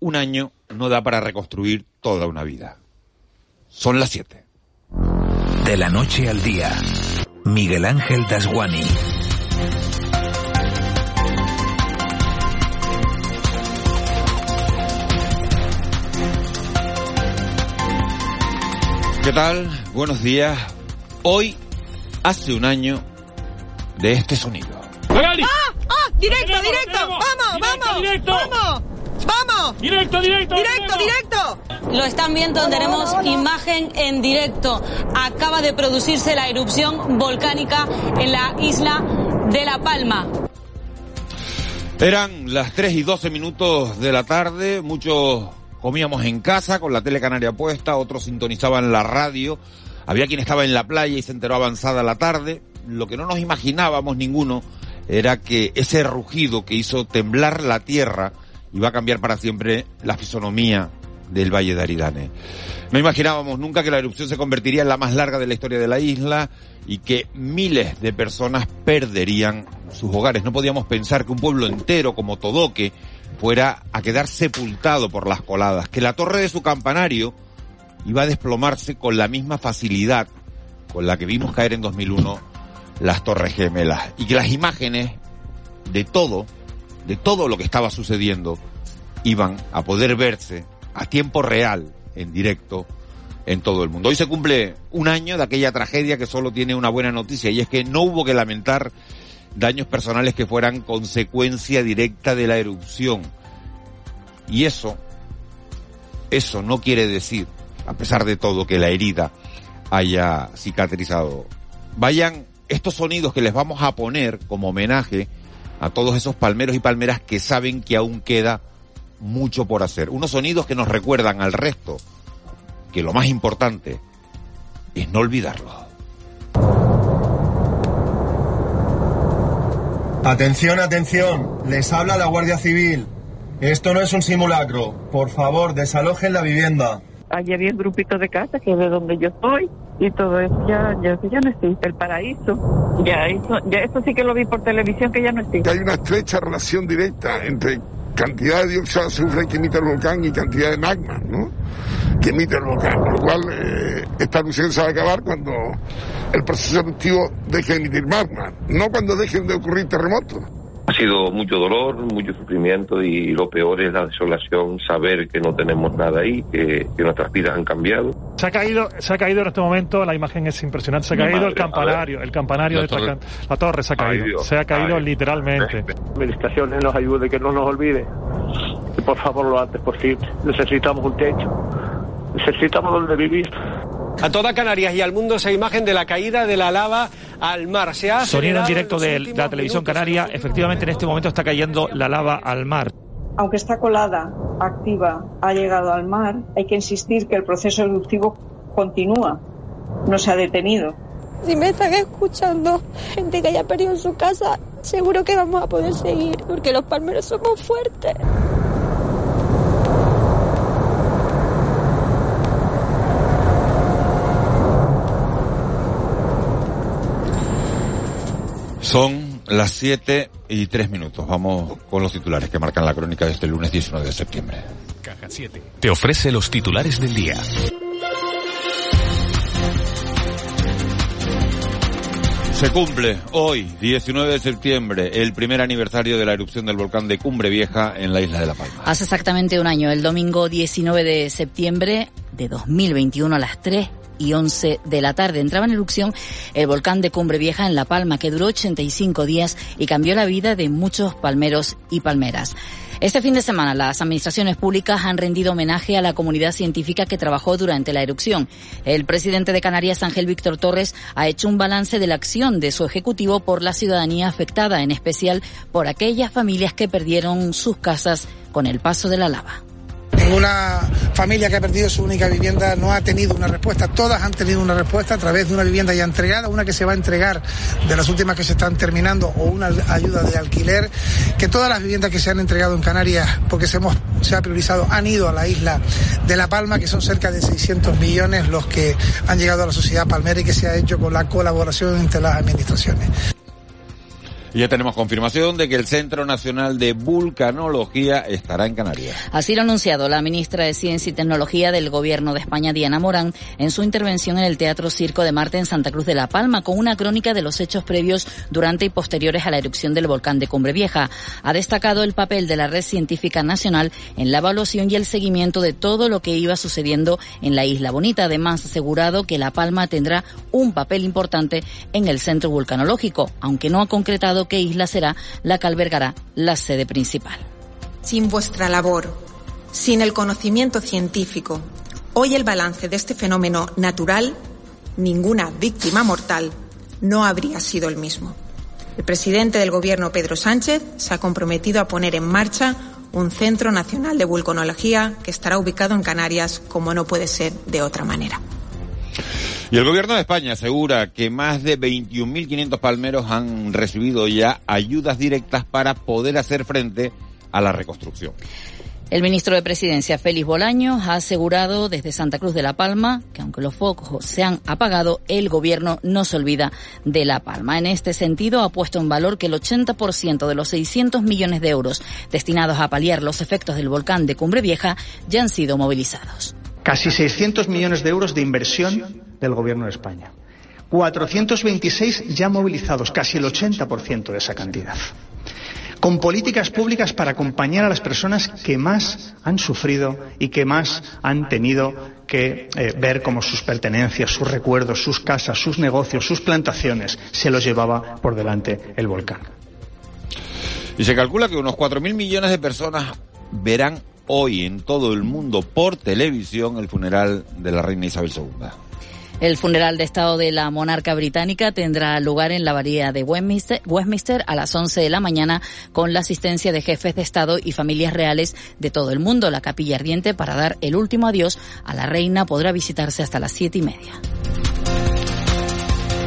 Un año no da para reconstruir toda una vida. Son las 7. De la noche al día, Miguel Ángel Dasguani. ¿Qué tal? Buenos días. Hoy hace un año de este sonido. ¡Ah! ¡Ah! ¡Directo, directo! ¡Vamos, vamos! directo. ¡Vamos! ¡Vamos! Directo, directo. ¡Directo, directo! Lo están viendo, tenemos imagen en directo. Acaba de producirse la erupción volcánica en la isla de La Palma. Eran las 3 y 12 minutos de la tarde, muchos comíamos en casa con la tele canaria puesta, otros sintonizaban la radio, había quien estaba en la playa y se enteró avanzada la tarde. Lo que no nos imaginábamos ninguno era que ese rugido que hizo temblar la tierra iba a cambiar para siempre la fisonomía del Valle de Aridane. No imaginábamos nunca que la erupción se convertiría en la más larga de la historia de la isla y que miles de personas perderían sus hogares. No podíamos pensar que un pueblo entero como Todoque fuera a quedar sepultado por las coladas, que la torre de su campanario iba a desplomarse con la misma facilidad con la que vimos caer en 2001 las torres gemelas y que las imágenes de todo, de todo lo que estaba sucediendo, iban a poder verse a tiempo real, en directo, en todo el mundo. Hoy se cumple un año de aquella tragedia que solo tiene una buena noticia y es que no hubo que lamentar daños personales que fueran consecuencia directa de la erupción. Y eso, eso no quiere decir, a pesar de todo, que la herida haya cicatrizado. Vayan estos sonidos que les vamos a poner como homenaje a todos esos palmeros y palmeras que saben que aún queda mucho por hacer. Unos sonidos que nos recuerdan al resto que lo más importante es no olvidarlo. Atención, atención, les habla la Guardia Civil. Esto no es un simulacro. Por favor, desalojen la vivienda. Allí había un grupito de casa que es de donde yo estoy y todo eso ya, ya, ya no existe. El paraíso, ya eso, ya eso sí que lo vi por televisión que ya no existe. Hay una estrecha relación directa entre cantidad de dióxido de azufre que emite el volcán y cantidad de magma, ¿no? Que emite el volcán, con lo cual eh, esta erupción se va a acabar cuando el proceso eruptivo deje de emitir magma, no cuando dejen de ocurrir terremotos. Ha sido mucho dolor, mucho sufrimiento y lo peor es la desolación, saber que no tenemos nada ahí, que, que nuestras vidas han cambiado. Se ha caído, se ha caído en este momento, la imagen es impresionante, se ha Mi caído madre, el campanario, el campanario La de torre. la torre se ha caído, se ha caído Ay. literalmente. administraciones nos ayude, que no nos olvide. Y por favor, lo antes posible. Necesitamos un techo. Necesitamos donde vivir. A toda Canarias y al mundo esa imagen de la caída de la lava al mar. Se ha Sonido en directo de la televisión minutos. canaria, efectivamente en este momento está cayendo la lava al mar. Aunque esta colada activa ha llegado al mar, hay que insistir que el proceso eruptivo continúa, no se ha detenido. Si me están escuchando, gente que haya perdido su casa, seguro que vamos a poder seguir, porque los palmeros somos fuertes. Son las 7 y 3 minutos. Vamos con los titulares que marcan la crónica de este lunes 19 de septiembre. Caja 7. Te ofrece los titulares del día. Se cumple hoy, 19 de septiembre, el primer aniversario de la erupción del volcán de Cumbre Vieja en la isla de La Palma. Hace exactamente un año, el domingo 19 de septiembre de 2021 a las 3 y 11 de la tarde. Entraba en erupción el volcán de Cumbre Vieja en La Palma, que duró 85 días y cambió la vida de muchos palmeros y palmeras. Este fin de semana las administraciones públicas han rendido homenaje a la comunidad científica que trabajó durante la erupción. El presidente de Canarias, Ángel Víctor Torres, ha hecho un balance de la acción de su ejecutivo por la ciudadanía afectada, en especial por aquellas familias que perdieron sus casas con el paso de la lava. Ninguna familia que ha perdido su única vivienda no ha tenido una respuesta. Todas han tenido una respuesta a través de una vivienda ya entregada, una que se va a entregar de las últimas que se están terminando o una ayuda de alquiler. Que todas las viviendas que se han entregado en Canarias, porque se, hemos, se ha priorizado, han ido a la isla de La Palma, que son cerca de 600 millones los que han llegado a la sociedad palmera y que se ha hecho con la colaboración entre las administraciones. Ya tenemos confirmación de que el Centro Nacional de Vulcanología estará en Canarias. Así lo ha anunciado la ministra de Ciencia y Tecnología del Gobierno de España, Diana Morán, en su intervención en el Teatro Circo de Marte en Santa Cruz de la Palma, con una crónica de los hechos previos, durante y posteriores a la erupción del volcán de Cumbre Vieja. Ha destacado el papel de la Red Científica Nacional en la evaluación y el seguimiento de todo lo que iba sucediendo en la Isla Bonita. Además, ha asegurado que La Palma tendrá un papel importante en el centro vulcanológico, aunque no ha concretado qué isla será la que albergará la sede principal. Sin vuestra labor, sin el conocimiento científico, hoy el balance de este fenómeno natural, ninguna víctima mortal, no habría sido el mismo. El presidente del Gobierno, Pedro Sánchez, se ha comprometido a poner en marcha un Centro Nacional de Vulcanología que estará ubicado en Canarias como no puede ser de otra manera. Y el gobierno de España asegura que más de 21.500 palmeros han recibido ya ayudas directas para poder hacer frente a la reconstrucción. El ministro de Presidencia, Félix Bolaños, ha asegurado desde Santa Cruz de La Palma que aunque los focos se han apagado, el gobierno no se olvida de La Palma. En este sentido, ha puesto en valor que el 80% de los 600 millones de euros destinados a paliar los efectos del volcán de Cumbre Vieja ya han sido movilizados. Casi 600 millones de euros de inversión del Gobierno de España. 426 ya movilizados, casi el 80% de esa cantidad. Con políticas públicas para acompañar a las personas que más han sufrido y que más han tenido que eh, ver cómo sus pertenencias, sus recuerdos, sus casas, sus negocios, sus plantaciones se los llevaba por delante el volcán. Y se calcula que unos 4.000 millones de personas verán hoy en todo el mundo por televisión el funeral de la reina Isabel II. El funeral de Estado de la monarca británica tendrá lugar en la abadía de Westminster, a las 11 de la mañana con la asistencia de jefes de Estado y familias reales de todo el mundo. La capilla ardiente para dar el último adiós a la reina podrá visitarse hasta las siete y media.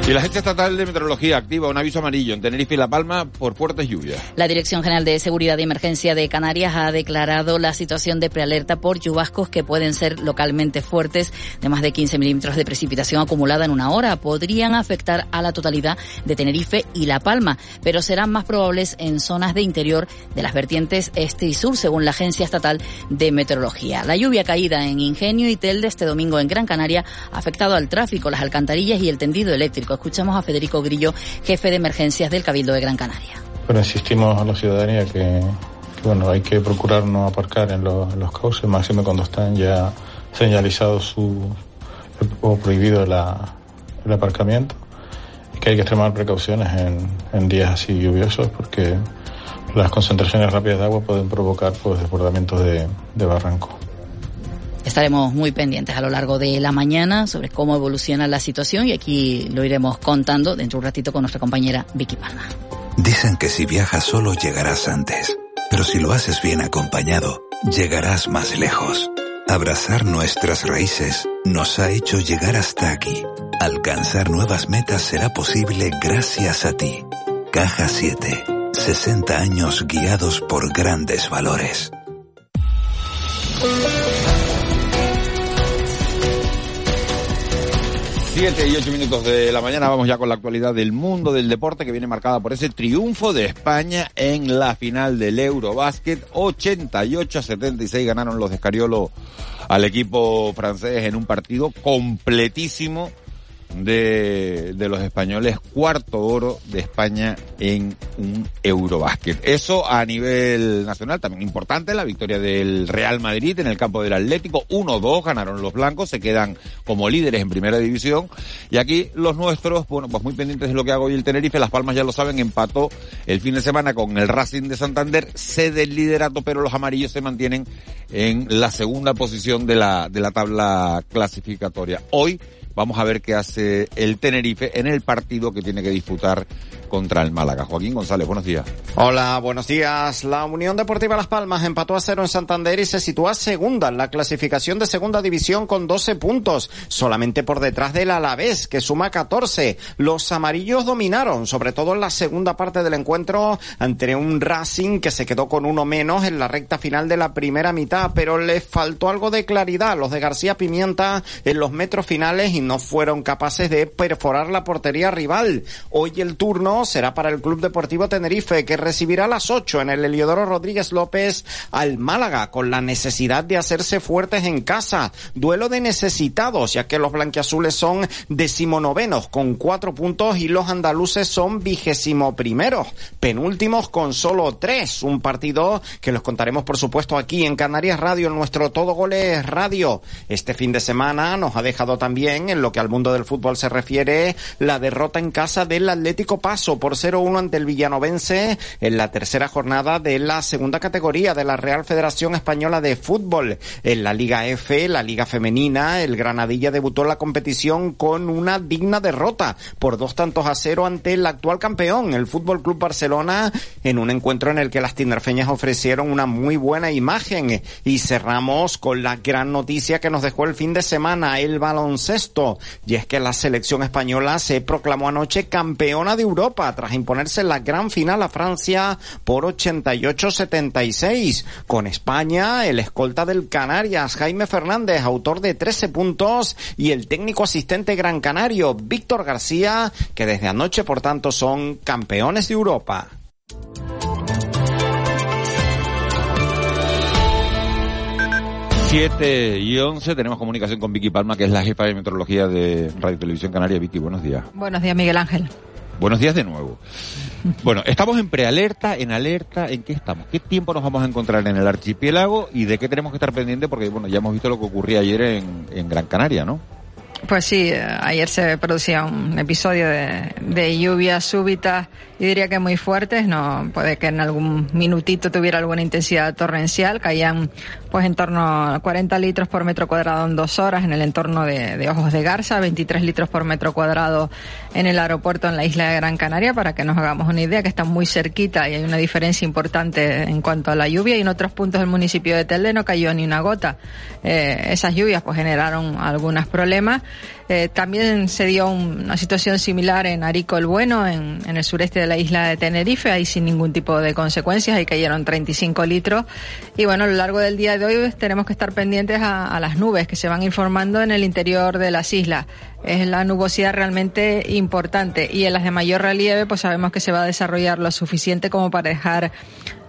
Y la Agencia Estatal de Meteorología activa un aviso amarillo en Tenerife y La Palma por fuertes lluvias. La Dirección General de Seguridad y Emergencia de Canarias ha declarado la situación de prealerta por chubascos que pueden ser localmente fuertes, de más de 15 milímetros de precipitación acumulada en una hora. Podrían afectar a la totalidad de Tenerife y La Palma, pero serán más probables en zonas de interior de las vertientes este y sur, según la Agencia Estatal de Meteorología. La lluvia caída en Ingenio y Telde este domingo en Gran Canaria ha afectado al tráfico, las alcantarillas y el tendido eléctrico. Escuchamos a Federico Grillo, jefe de emergencias del Cabildo de Gran Canaria. Bueno, insistimos a la ciudadanía que, bueno, hay que procurar no aparcar en, los, en cauces, máximo cuando están ya señalizados su, o prohibido el aparcamiento. Que hay que extremar precauciones en, días así lluviosos porque las concentraciones rápidas de agua pueden provocar pues, desbordamientos de, de barranco. Estaremos muy pendientes a lo largo de la mañana sobre cómo evoluciona la situación y aquí lo iremos contando dentro de un ratito con nuestra compañera Vicky Palma. Dicen que si viajas solo llegarás antes, pero si lo haces bien acompañado, llegarás más lejos. Abrazar nuestras raíces nos ha hecho llegar hasta aquí. Alcanzar nuevas metas será posible gracias a ti. Caja 7. 60 años guiados por grandes valores. Siete y ocho minutos de la mañana vamos ya con la actualidad del mundo del deporte que viene marcada por ese triunfo de España en la final del Eurobásquet. 88 a 76 ganaron los de Escariolo al equipo francés en un partido completísimo de, de, los españoles, cuarto oro de España en un Eurobásquet. Eso a nivel nacional también importante, la victoria del Real Madrid en el campo del Atlético, 1-2 ganaron los blancos, se quedan como líderes en primera división y aquí los nuestros, bueno, pues muy pendientes de lo que hago hoy el Tenerife, Las Palmas ya lo saben, empató el fin de semana con el Racing de Santander, cede el liderato, pero los amarillos se mantienen en la segunda posición de la, de la tabla clasificatoria. Hoy vamos a ver qué hace el Tenerife en el partido que tiene que disputar contra el Málaga. Joaquín González, buenos días. Hola, buenos días. La Unión Deportiva Las Palmas empató a cero en Santander y se sitúa segunda en la clasificación de segunda división con 12 puntos, solamente por detrás del Alavés, que suma 14. Los amarillos dominaron, sobre todo en la segunda parte del encuentro, ante un Racing que se quedó con uno menos en la recta final de la primera mitad, pero le faltó algo de claridad a los de García Pimienta en los metros finales no fueron capaces de perforar la portería rival. Hoy el turno será para el Club Deportivo Tenerife, que recibirá a las 8 en el Heliodoro Rodríguez López al Málaga, con la necesidad de hacerse fuertes en casa. Duelo de necesitados, ya que los blanquiazules son decimonovenos con cuatro puntos y los andaluces son vigésimo primeros, penúltimos con solo tres. Un partido que los contaremos, por supuesto, aquí en Canarias Radio, en nuestro Todo Goles Radio. Este fin de semana nos ha dejado también, en lo que al mundo del fútbol se refiere, la derrota en casa del Atlético Paso por 0-1 ante el Villanovense en la tercera jornada de la segunda categoría de la Real Federación Española de Fútbol. En la Liga F, la Liga Femenina, el Granadilla debutó la competición con una digna derrota por dos tantos a cero ante el actual campeón, el Fútbol Club Barcelona, en un encuentro en el que las tinerfeñas ofrecieron una muy buena imagen. Y cerramos con la gran noticia que nos dejó el fin de semana, el baloncesto. Y es que la selección española se proclamó anoche campeona de Europa tras imponerse la gran final a Francia por 88-76. Con España, el escolta del Canarias, Jaime Fernández, autor de 13 puntos, y el técnico asistente gran canario, Víctor García, que desde anoche, por tanto, son campeones de Europa. 7 y 11 tenemos comunicación con Vicky Palma, que es la jefa de meteorología de Radio Televisión Canaria. Vicky, buenos días. Buenos días, Miguel Ángel. Buenos días de nuevo. Bueno, estamos en prealerta, en alerta, ¿en qué estamos? ¿Qué tiempo nos vamos a encontrar en el archipiélago y de qué tenemos que estar pendientes? Porque, bueno, ya hemos visto lo que ocurría ayer en, en Gran Canaria, ¿no? Pues sí, eh, ayer se producía un episodio de, de lluvias súbitas, y diría que muy fuertes, no puede que en algún minutito tuviera alguna intensidad torrencial, caían pues en torno a 40 litros por metro cuadrado en dos horas en el entorno de, de Ojos de Garza, 23 litros por metro cuadrado en el aeropuerto en la isla de Gran Canaria, para que nos hagamos una idea que está muy cerquita y hay una diferencia importante en cuanto a la lluvia y en otros puntos del municipio de Telde no cayó ni una gota. Eh, esas lluvias pues generaron algunos problemas eh, también se dio una situación similar en Arico el Bueno, en, el sureste de la isla de Tenerife, ahí sin ningún tipo de consecuencias, ahí cayeron 35 litros. Y bueno, a lo largo del día de hoy tenemos que estar pendientes a las nubes que se van informando en el interior de las islas es la nubosidad realmente importante y en las de mayor relieve pues sabemos que se va a desarrollar lo suficiente como para dejar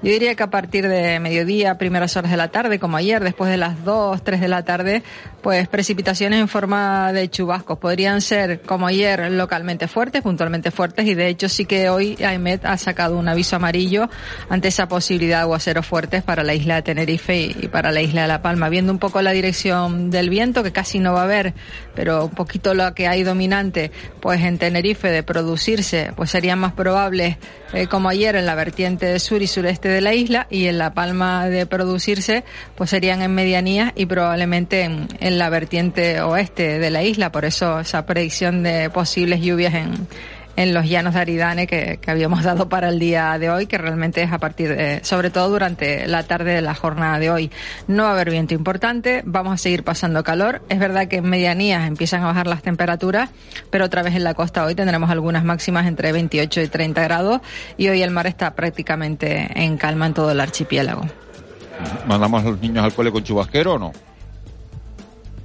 yo diría que a partir de mediodía, primeras horas de la tarde, como ayer, después de las 2, 3 de la tarde, pues precipitaciones en forma de chubascos. Podrían ser, como ayer, localmente fuertes, puntualmente fuertes, y de hecho sí que hoy AEMET ha sacado un aviso amarillo ante esa posibilidad de aguaceros fuertes para la isla de Tenerife y para la isla de La Palma. Viendo un poco la dirección del viento, que casi no va a haber, pero un poquito lo que hay dominante, pues en Tenerife de producirse, pues serían más probables, eh, como ayer, en la vertiente sur y sureste de la isla y en La Palma de producirse, pues serían en medianías y probablemente en, en, la vertiente oeste de la isla. Por eso esa predicción de posibles lluvias en, en los llanos de Aridane que, habíamos dado para el día de hoy, que realmente es a partir de, sobre todo durante la tarde de la jornada de hoy. No va a haber viento importante, vamos a seguir pasando calor. Es verdad que en medianías empiezan a bajar las temperaturas, pero otra vez en la costa hoy tendremos algunas máximas entre 28 y 30 grados y hoy el mar está prácticamente en calma en todo el archipiélago. ¿Mandamos a los niños al cole con chubasquero o no?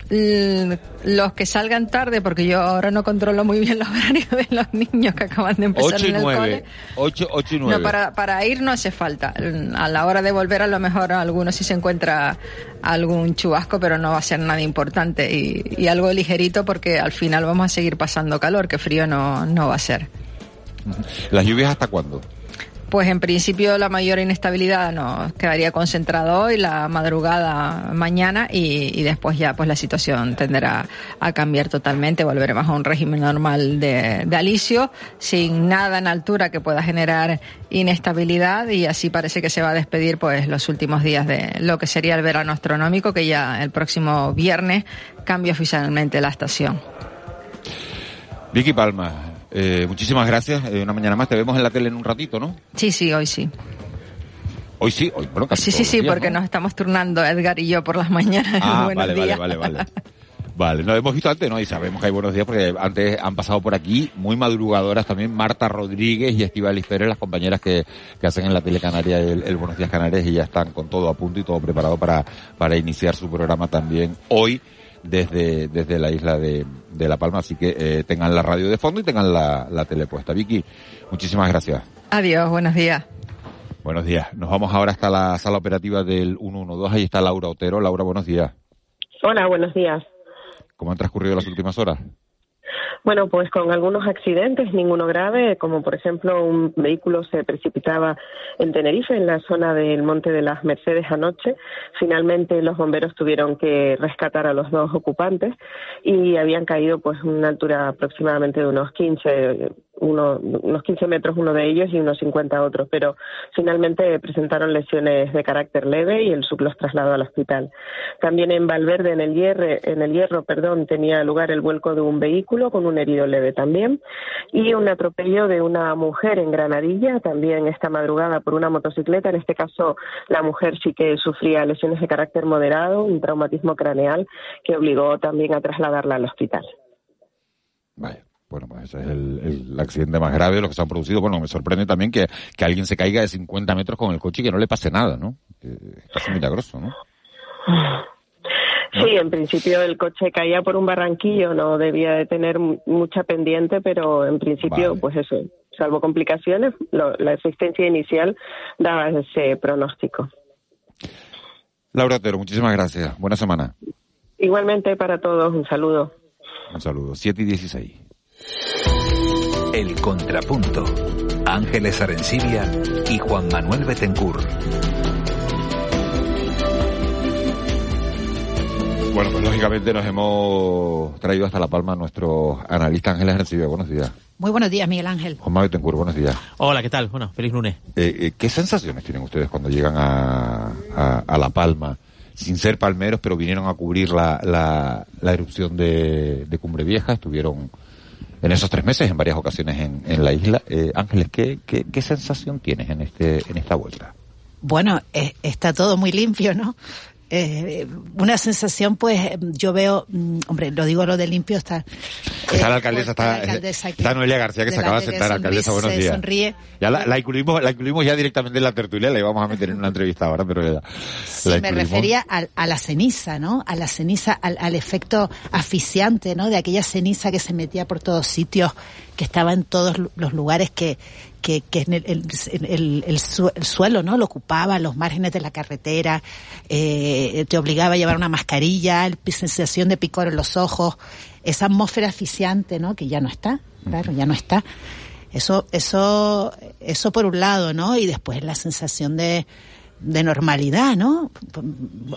Los que salgan tarde, porque yo ahora no controlo muy bien los horarios de los niños que acaban de empezar 8 y en el 9. cole. 8, 8 y 9. No, para, para ir no hace falta. A la hora de volver a lo mejor algunos sí se encuentra algún chubasco, pero no va a ser nada importante y, y algo ligerito porque al final vamos a seguir pasando calor, que frío no, no va a ser. ¿Las lluvias hasta cuándo? Pues en principio la mayor inestabilidad nos quedaría concentrada hoy, la madrugada mañana y, después ya pues la situación tenderá a cambiar totalmente, volveremos a un régimen normal de, de alisio, sin nada en altura que pueda generar inestabilidad y así parece que se va a despedir pues los últimos días de lo que sería el verano astronómico que ya el próximo viernes cambia oficialmente la estación. Vicky Palma, eh, muchísimas gracias. Eh, una mañana más. Te vemos en la tele en un ratito, ¿no? Sí, sí, hoy sí. Hoy sí, hoy, bueno, casi Sí, sí, sí, porque nos estamos turnando Edgar y yo por las mañanas. Ah, vale, días. vale, vale, vale. Vale, nos hemos visto antes, ¿no? Y sabemos que hay buenos días porque antes han pasado por aquí muy madrugadoras también Marta Rodríguez y Estivalis Pérez, las compañeras que, que hacen en la tele canaria el, el Buenos Días Canarias y ya están con todo a punto y todo preparado para, para iniciar su programa también hoy desde, desde la isla de, de La Palma. Así que eh, tengan la radio de fondo y tengan la, la tele puesta. Vicky, muchísimas gracias. Adiós, buenos días. Buenos días. Nos vamos ahora hasta la sala operativa del 112. Ahí está Laura Otero. Laura, buenos días. Hola, buenos días. ¿Cómo han transcurrido las últimas horas? Bueno, pues con algunos accidentes, ninguno grave, como por ejemplo un vehículo se precipitaba en Tenerife, en la zona del Monte de las Mercedes anoche. Finalmente los bomberos tuvieron que rescatar a los dos ocupantes y habían caído pues una altura aproximadamente de unos 15 uno, unos 15 metros uno de ellos y unos 50 otros, pero finalmente presentaron lesiones de carácter leve y el SUB los trasladó al hospital. También en Valverde, en el, hierro, en el Hierro, perdón, tenía lugar el vuelco de un vehículo con un herido leve también y un atropello de una mujer en Granadilla, también esta madrugada por una motocicleta. En este caso, la mujer sí que sufría lesiones de carácter moderado, un traumatismo craneal que obligó también a trasladarla al hospital. Bueno, pues ese es el, el, accidente más grave de los que se han producido. Bueno, me sorprende también que, que alguien se caiga de 50 metros con el coche y que no le pase nada, ¿no? Es casi milagroso, ¿no? Sí, en principio el coche caía por un barranquillo, no debía de tener mucha pendiente, pero en principio, vale. pues eso, salvo complicaciones, lo, la existencia inicial daba ese pronóstico. Laura Otero, muchísimas gracias. Buena semana. Igualmente para todos, un saludo. Un saludo. 7 y 16. El Contrapunto. Ángeles Arencibia y Juan Manuel Betencur. Bueno, pues lógicamente nos hemos traído hasta La Palma a nuestro analista Ángeles Arencibia. Buenos días. Muy buenos días, Miguel Ángel. Juan Manuel Betencur, buenos días. Hola, ¿qué tal? Bueno, feliz lunes. Eh, eh, ¿Qué sensaciones tienen ustedes cuando llegan a, a, a La Palma? sin ser palmeros, pero vinieron a cubrir la, la, la erupción de, de, Cumbre Vieja, estuvieron en esos tres meses en varias ocasiones en, en la isla. Eh, Ángeles, ¿qué, ¿qué, qué, sensación tienes en, este, en esta vuelta? Bueno, eh, está todo muy limpio, ¿no? Eh, una sensación, pues, yo veo, mm, hombre, lo digo lo de limpio, está... Está la alcaldesa, está, la alcaldesa está Noelia García, que se acaba de sentar, alcaldesa, buenos días. Sonríe. Ya la, la, incluimos, la incluimos ya directamente en la tertulia, la íbamos a meter en una entrevista ahora, pero ya, Sí, me refería a, a, la ceniza, ¿no? A la ceniza, al, al efecto asfixiante, ¿no? De aquella ceniza que se metía por todos sitios, que estaba en todos los lugares que, que, que el, el, el, el, suelo no lo ocupaba, los márgenes de la carretera, eh, te obligaba a llevar una mascarilla, sensación de picor en los ojos, esa atmósfera asfixiante, ¿no? Que ya no está, claro, ya no está. Eso, eso, eso por un lado, ¿no? Y después la sensación de, de normalidad, ¿no?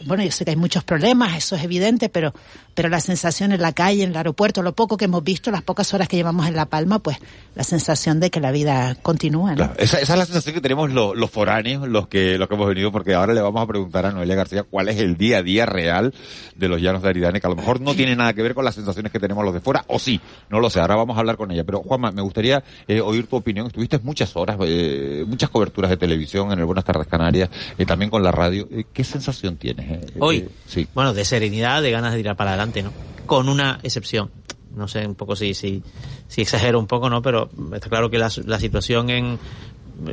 Bueno, yo sé que hay muchos problemas, eso es evidente, pero, pero la sensación en la calle, en el aeropuerto, lo poco que hemos visto, las pocas horas que llevamos en La Palma, pues la sensación de que la vida continúa, ¿no? Esa, esa, es la sensación que tenemos los, los foráneos, los que, los que hemos venido, porque ahora le vamos a preguntar a Noelia García cuál es el día a día real de los llanos de Aridane, que a lo mejor no tiene nada que ver con las sensaciones que tenemos los de fuera, o sí, no lo sé, ahora vamos a hablar con ella. Pero Juanma, me gustaría eh, oír tu opinión. Estuviste muchas horas, eh, muchas coberturas de televisión en el Buenas Tardes Canarias, eh, también con la radio. ¿Qué sensación tienes? Hoy, sí. bueno, de serenidad, de ganas de tirar para adelante, ¿no? Con una excepción. No sé un poco si, si, si exagero un poco, ¿no? Pero está claro que la, la situación en,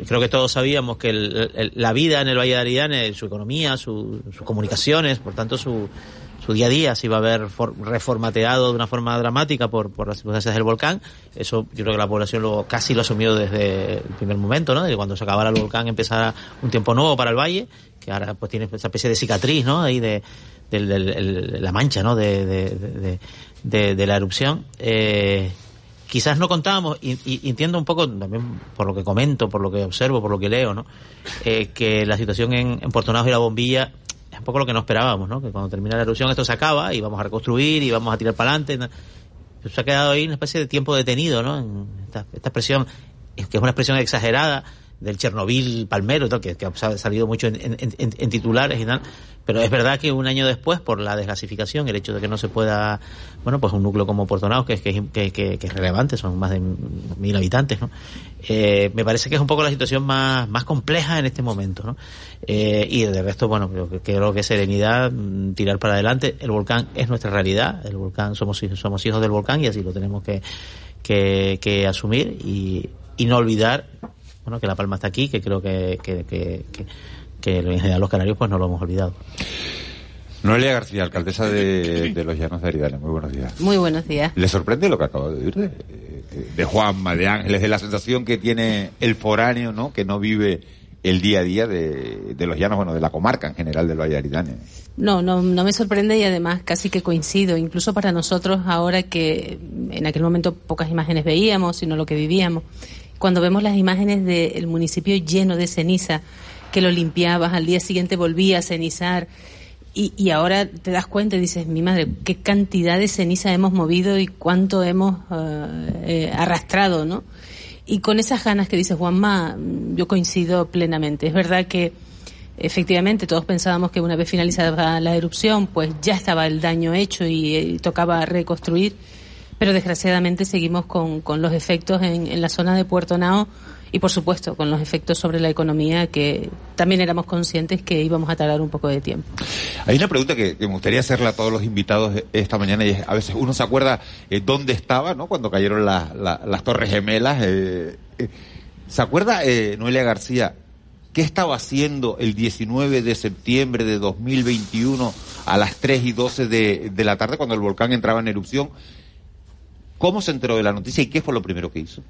creo que todos sabíamos que el, el, la vida en el Valle de Aridane, su economía, su, sus comunicaciones, por tanto su, su día a día se iba a for, reformateado de una forma dramática por, por las circunstancias del volcán. Eso yo creo que la población luego casi lo asumió desde el primer momento, ¿no? De cuando se acabara el volcán empezara un tiempo nuevo para el valle, que ahora pues tiene esa especie de cicatriz, ¿no? Ahí de, la mancha, ¿no? De, la erupción. Eh, quizás no contábamos, y, y, entiendo un poco también por lo que comento, por lo que observo, por lo que leo, ¿no? Eh, que la situación en, en y la bombilla es un poco lo que no esperábamos, ¿no? Que cuando termina la erupción esto se acaba y vamos a reconstruir y vamos a tirar para adelante. Se ha quedado ahí una especie de tiempo detenido, ¿no? En esta, esta expresión, que es una expresión exagerada, del Chernobyl palmero, que, que, ha salido mucho en, en, en, titulares y tal. Pero es verdad que un año después, por la desgasificación, el hecho de que no se pueda, bueno, pues un núcleo como Puerto Naos, que, es, que, es relevante, son más de mil habitantes, ¿no? Eh, me parece que es un poco la situación más, compleja en este momento, ¿no? Eh, y de resto, bueno, creo que, creo que serenidad, mm, tirar para adelante. El volcán es nuestra realidad, el volcán, somos, somos hijos del volcán y así lo tenemos que, asumir y no olvidar bueno, que La Palma está aquí, que creo que, que, que, que, en general los canarios pues no lo hemos olvidado. Noelia García, alcaldesa de, de los Llanos de Aridane. Muy buenos días. Muy buenos días. ¿Le sorprende lo que acabo de oír de, de Juanma, de Ángeles, de la sensación que tiene el foráneo, ¿no? Que no vive el día a día de, de, los llanos, bueno, de la comarca en general del Valle de Aridane. No, no, no me sorprende y además casi que coincido, incluso para nosotros ahora que en aquel momento pocas imágenes veíamos, sino lo que vivíamos cuando vemos las imágenes del municipio lleno de ceniza, que lo limpiabas, al día siguiente volvía a cenizar, y, y, ahora te das cuenta y dices, mi madre, qué cantidad de ceniza hemos movido y cuánto hemos uh, eh, arrastrado, ¿no? Y con esas ganas que dice Juanma, yo coincido plenamente. Es verdad que efectivamente todos pensábamos que una vez finalizada la erupción, pues ya estaba el daño hecho y, y tocaba reconstruir pero desgraciadamente seguimos con, con los efectos en, en, la zona de Puerto Nao y por supuesto con los efectos sobre la economía que también éramos conscientes que íbamos a tardar un poco de tiempo. Hay una pregunta que, me gustaría hacerle a todos los invitados esta mañana y es, a veces uno se acuerda eh, dónde estaba, ¿no? Cuando cayeron la, la, las Torres Gemelas. Eh, eh, ¿Se acuerda, Noelia García, qué estaba haciendo el 19 de septiembre de 2021 a las 3 y 12 de, de la tarde cuando el volcán entraba en erupción? ¿Cómo se enteró de la noticia y qué fue lo primero que hizo?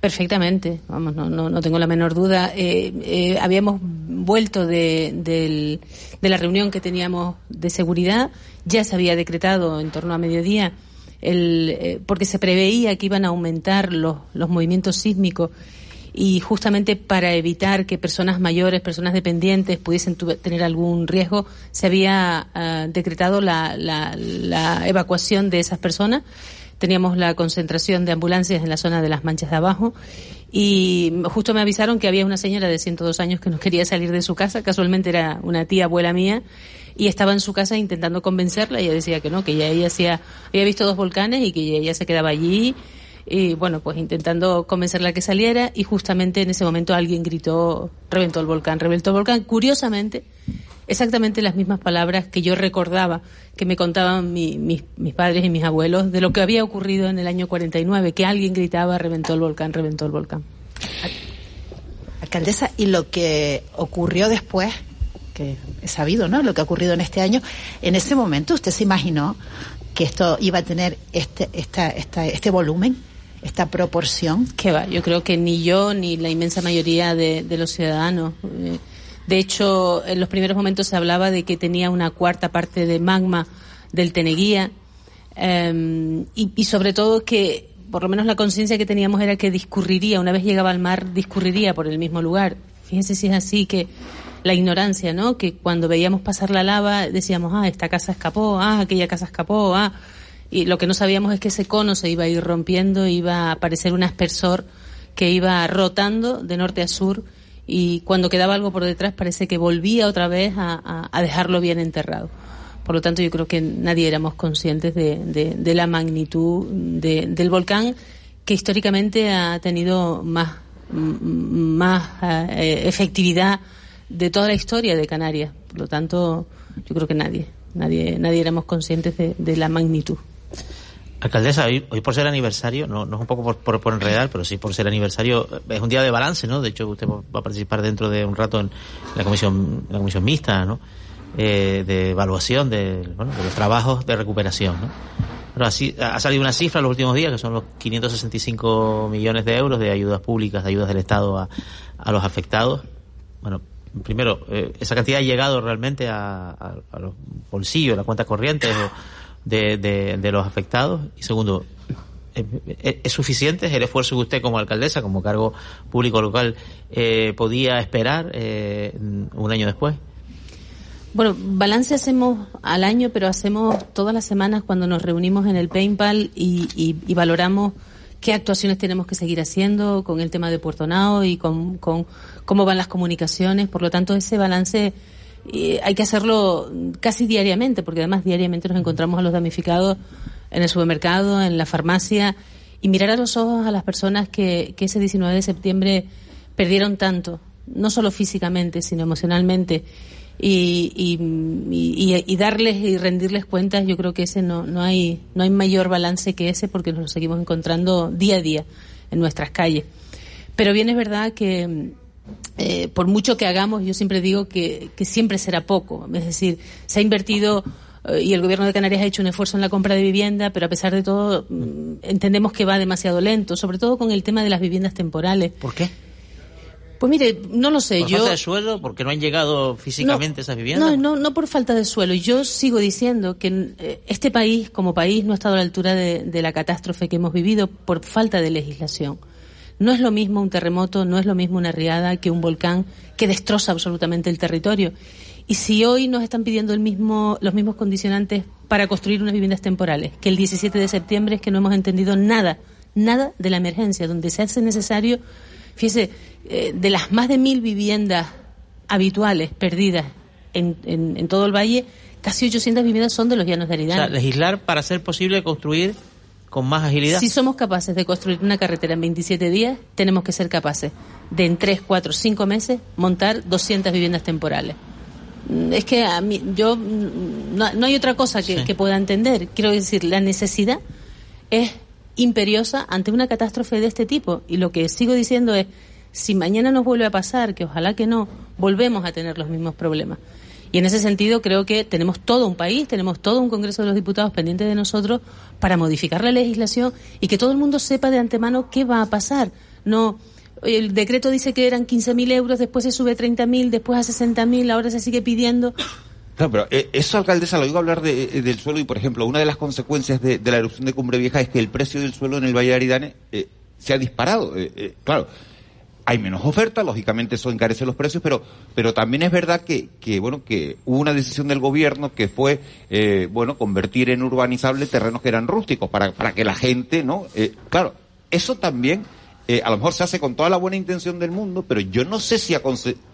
Perfectamente, vamos, no, no, no tengo la menor duda. Eh, eh, habíamos vuelto de, de, la reunión que teníamos de seguridad, ya se había decretado en torno a mediodía, el, eh, porque se preveía que iban a aumentar los, movimientos sísmicos y justamente para evitar que personas mayores, personas dependientes pudiesen tener algún riesgo, se había uh, decretado la, la, la evacuación de esas personas teníamos la concentración de ambulancias en la zona de las manchas de abajo y justo me avisaron que había una señora de 102 años que no quería salir de su casa, casualmente era una tía abuela mía y estaba en su casa intentando convencerla y ella decía que no, que ella, hacía, había visto dos volcanes y que ella se quedaba allí y bueno, pues intentando convencerla que saliera y justamente en ese momento alguien gritó, reventó el volcán, reventó el volcán. Curiosamente, exactamente las mismas palabras que yo recordaba que me contaban mi, mis, mis padres y mis abuelos de lo que había ocurrido en el año 49, que alguien gritaba, reventó el volcán, reventó el volcán. Alcaldesa, y lo que ocurrió después, que es sabido, ¿no? Lo que ha ocurrido en este año, en ese momento usted se imaginó que esto iba a tener este, esta, esta, este volumen, esta proporción. Que va, yo creo que ni yo ni la inmensa mayoría de, de los ciudadanos. Eh, de hecho, en los primeros momentos se hablaba de que tenía una cuarta parte de magma del Teneguía eh, y, y, sobre todo que por lo menos la conciencia que teníamos era que discurriría, una vez llegaba al mar, discurriría por el mismo lugar. Fíjense si es así que la ignorancia, ¿no? Que cuando veíamos pasar la lava decíamos, ah, esta casa escapó, ah, aquella casa escapó, ah. Y lo que no sabíamos es que ese cono se iba a ir rompiendo, iba a aparecer un aspersor que iba rotando de norte a sur y cuando quedaba algo por detrás parece que volvía otra vez a, dejarlo bien enterrado. Por lo tanto, yo creo que nadie éramos conscientes de, de, de la magnitud de, del volcán que históricamente ha tenido más, más eh, efectividad de toda la historia de Canarias. Por lo tanto, yo creo que nadie, nadie, nadie éramos conscientes de, de la magnitud. Alcaldesa, hoy, hoy, por ser aniversario, no, no es un poco por, por, por, enredar, pero sí por ser aniversario, es un día de balance, ¿no? De hecho, usted va a participar dentro de un rato en la comisión, la comisión mixta, ¿no? Eh, de evaluación de, bueno, de los trabajos de recuperación, ¿no? Pero así, ha salido una cifra en los últimos días, que son los 565 millones de euros de ayudas públicas, de ayudas del Estado a, a los afectados. Bueno, primero, eh, esa cantidad ha llegado realmente a, los bolsillos, a la cuenta corriente de, de, los afectados. Y segundo, ¿Es suficiente el esfuerzo que usted como alcaldesa, como cargo público local, podía esperar un año después? Bueno, balance hacemos al año, pero hacemos todas las semanas cuando nos reunimos en el PayPal y, y, valoramos qué actuaciones tenemos que seguir haciendo con el tema de Puerto Nao y con, con cómo van las comunicaciones. Por lo tanto, ese balance hay que hacerlo casi diariamente, porque además diariamente nos encontramos a los damnificados en el supermercado, en la farmacia, y mirar a los ojos a las personas que, que ese 19 de septiembre perdieron tanto, no solo físicamente, sino emocionalmente y, y, darles y rendirles cuentas, yo creo que ese no, no, hay, no hay mayor balance que ese porque nos lo seguimos encontrando día a día en nuestras calles. Pero bien es verdad que eh, por mucho que hagamos, yo siempre digo que, que siempre será poco. Es decir, se ha invertido eh, y el gobierno de Canarias ha hecho un esfuerzo en la compra de vivienda, pero a pesar de todo mm, entendemos que va demasiado lento, sobre todo con el tema de las viviendas temporales. ¿Por qué? Pues mire, no lo sé. ¿Por yo... falta de suelo? ¿Porque no han llegado físicamente esas viviendas? No, no, no por falta de suelo. Yo sigo diciendo que eh, este país, como país, no ha estado a la altura de, la catástrofe que hemos vivido por falta de legislación. No es lo mismo un terremoto, no es lo mismo una riada que un volcán que destroza absolutamente el territorio. Y si hoy nos están pidiendo el mismo, los mismos condicionantes para construir unas viviendas temporales, que el 17 de septiembre es que no hemos entendido nada, nada de la emergencia, donde se hace necesario Fíjese, eh, de las más de mil viviendas habituales perdidas en, en, todo el valle, casi 800 viviendas son de los llanos de Aridane. O sea, legislar para hacer posible construir con más agilidad. Si somos capaces de construir una carretera en 27 días, tenemos que ser capaces de en 3, 4, 5 meses montar 200 viviendas temporales. Mm, es que a mí, yo, mm, no, hay otra cosa que, que pueda entender. Quiero decir, la necesidad es imperiosa ante una catástrofe de este tipo. Y lo que sigo diciendo es, si mañana nos vuelve a pasar, que ojalá que no, volvemos a tener los mismos problemas. Y en ese sentido creo que tenemos todo un país, tenemos todo un Congreso de los Diputados pendiente de nosotros para modificar la legislación y que todo el mundo sepa de antemano qué va a pasar. No, el decreto dice que eran 15.000 euros, después se sube a 30.000, después a 60.000, ahora se sigue pidiendo. Claro, pero eh, eso, alcaldesa, lo digo hablar de, eh, del suelo y, por ejemplo, una de las consecuencias de, la erupción de Cumbre Vieja es que el precio del suelo en el Valle de Aridane eh, se ha disparado. claro, hay menos oferta, lógicamente eso encarece los precios, pero, pero también es verdad que, que, bueno, que hubo una decisión del gobierno que fue, bueno, convertir en urbanizables terrenos que eran rústicos para, para que la gente, ¿no? claro, eso también a lo mejor se hace con toda la buena intención del mundo, pero yo no sé si,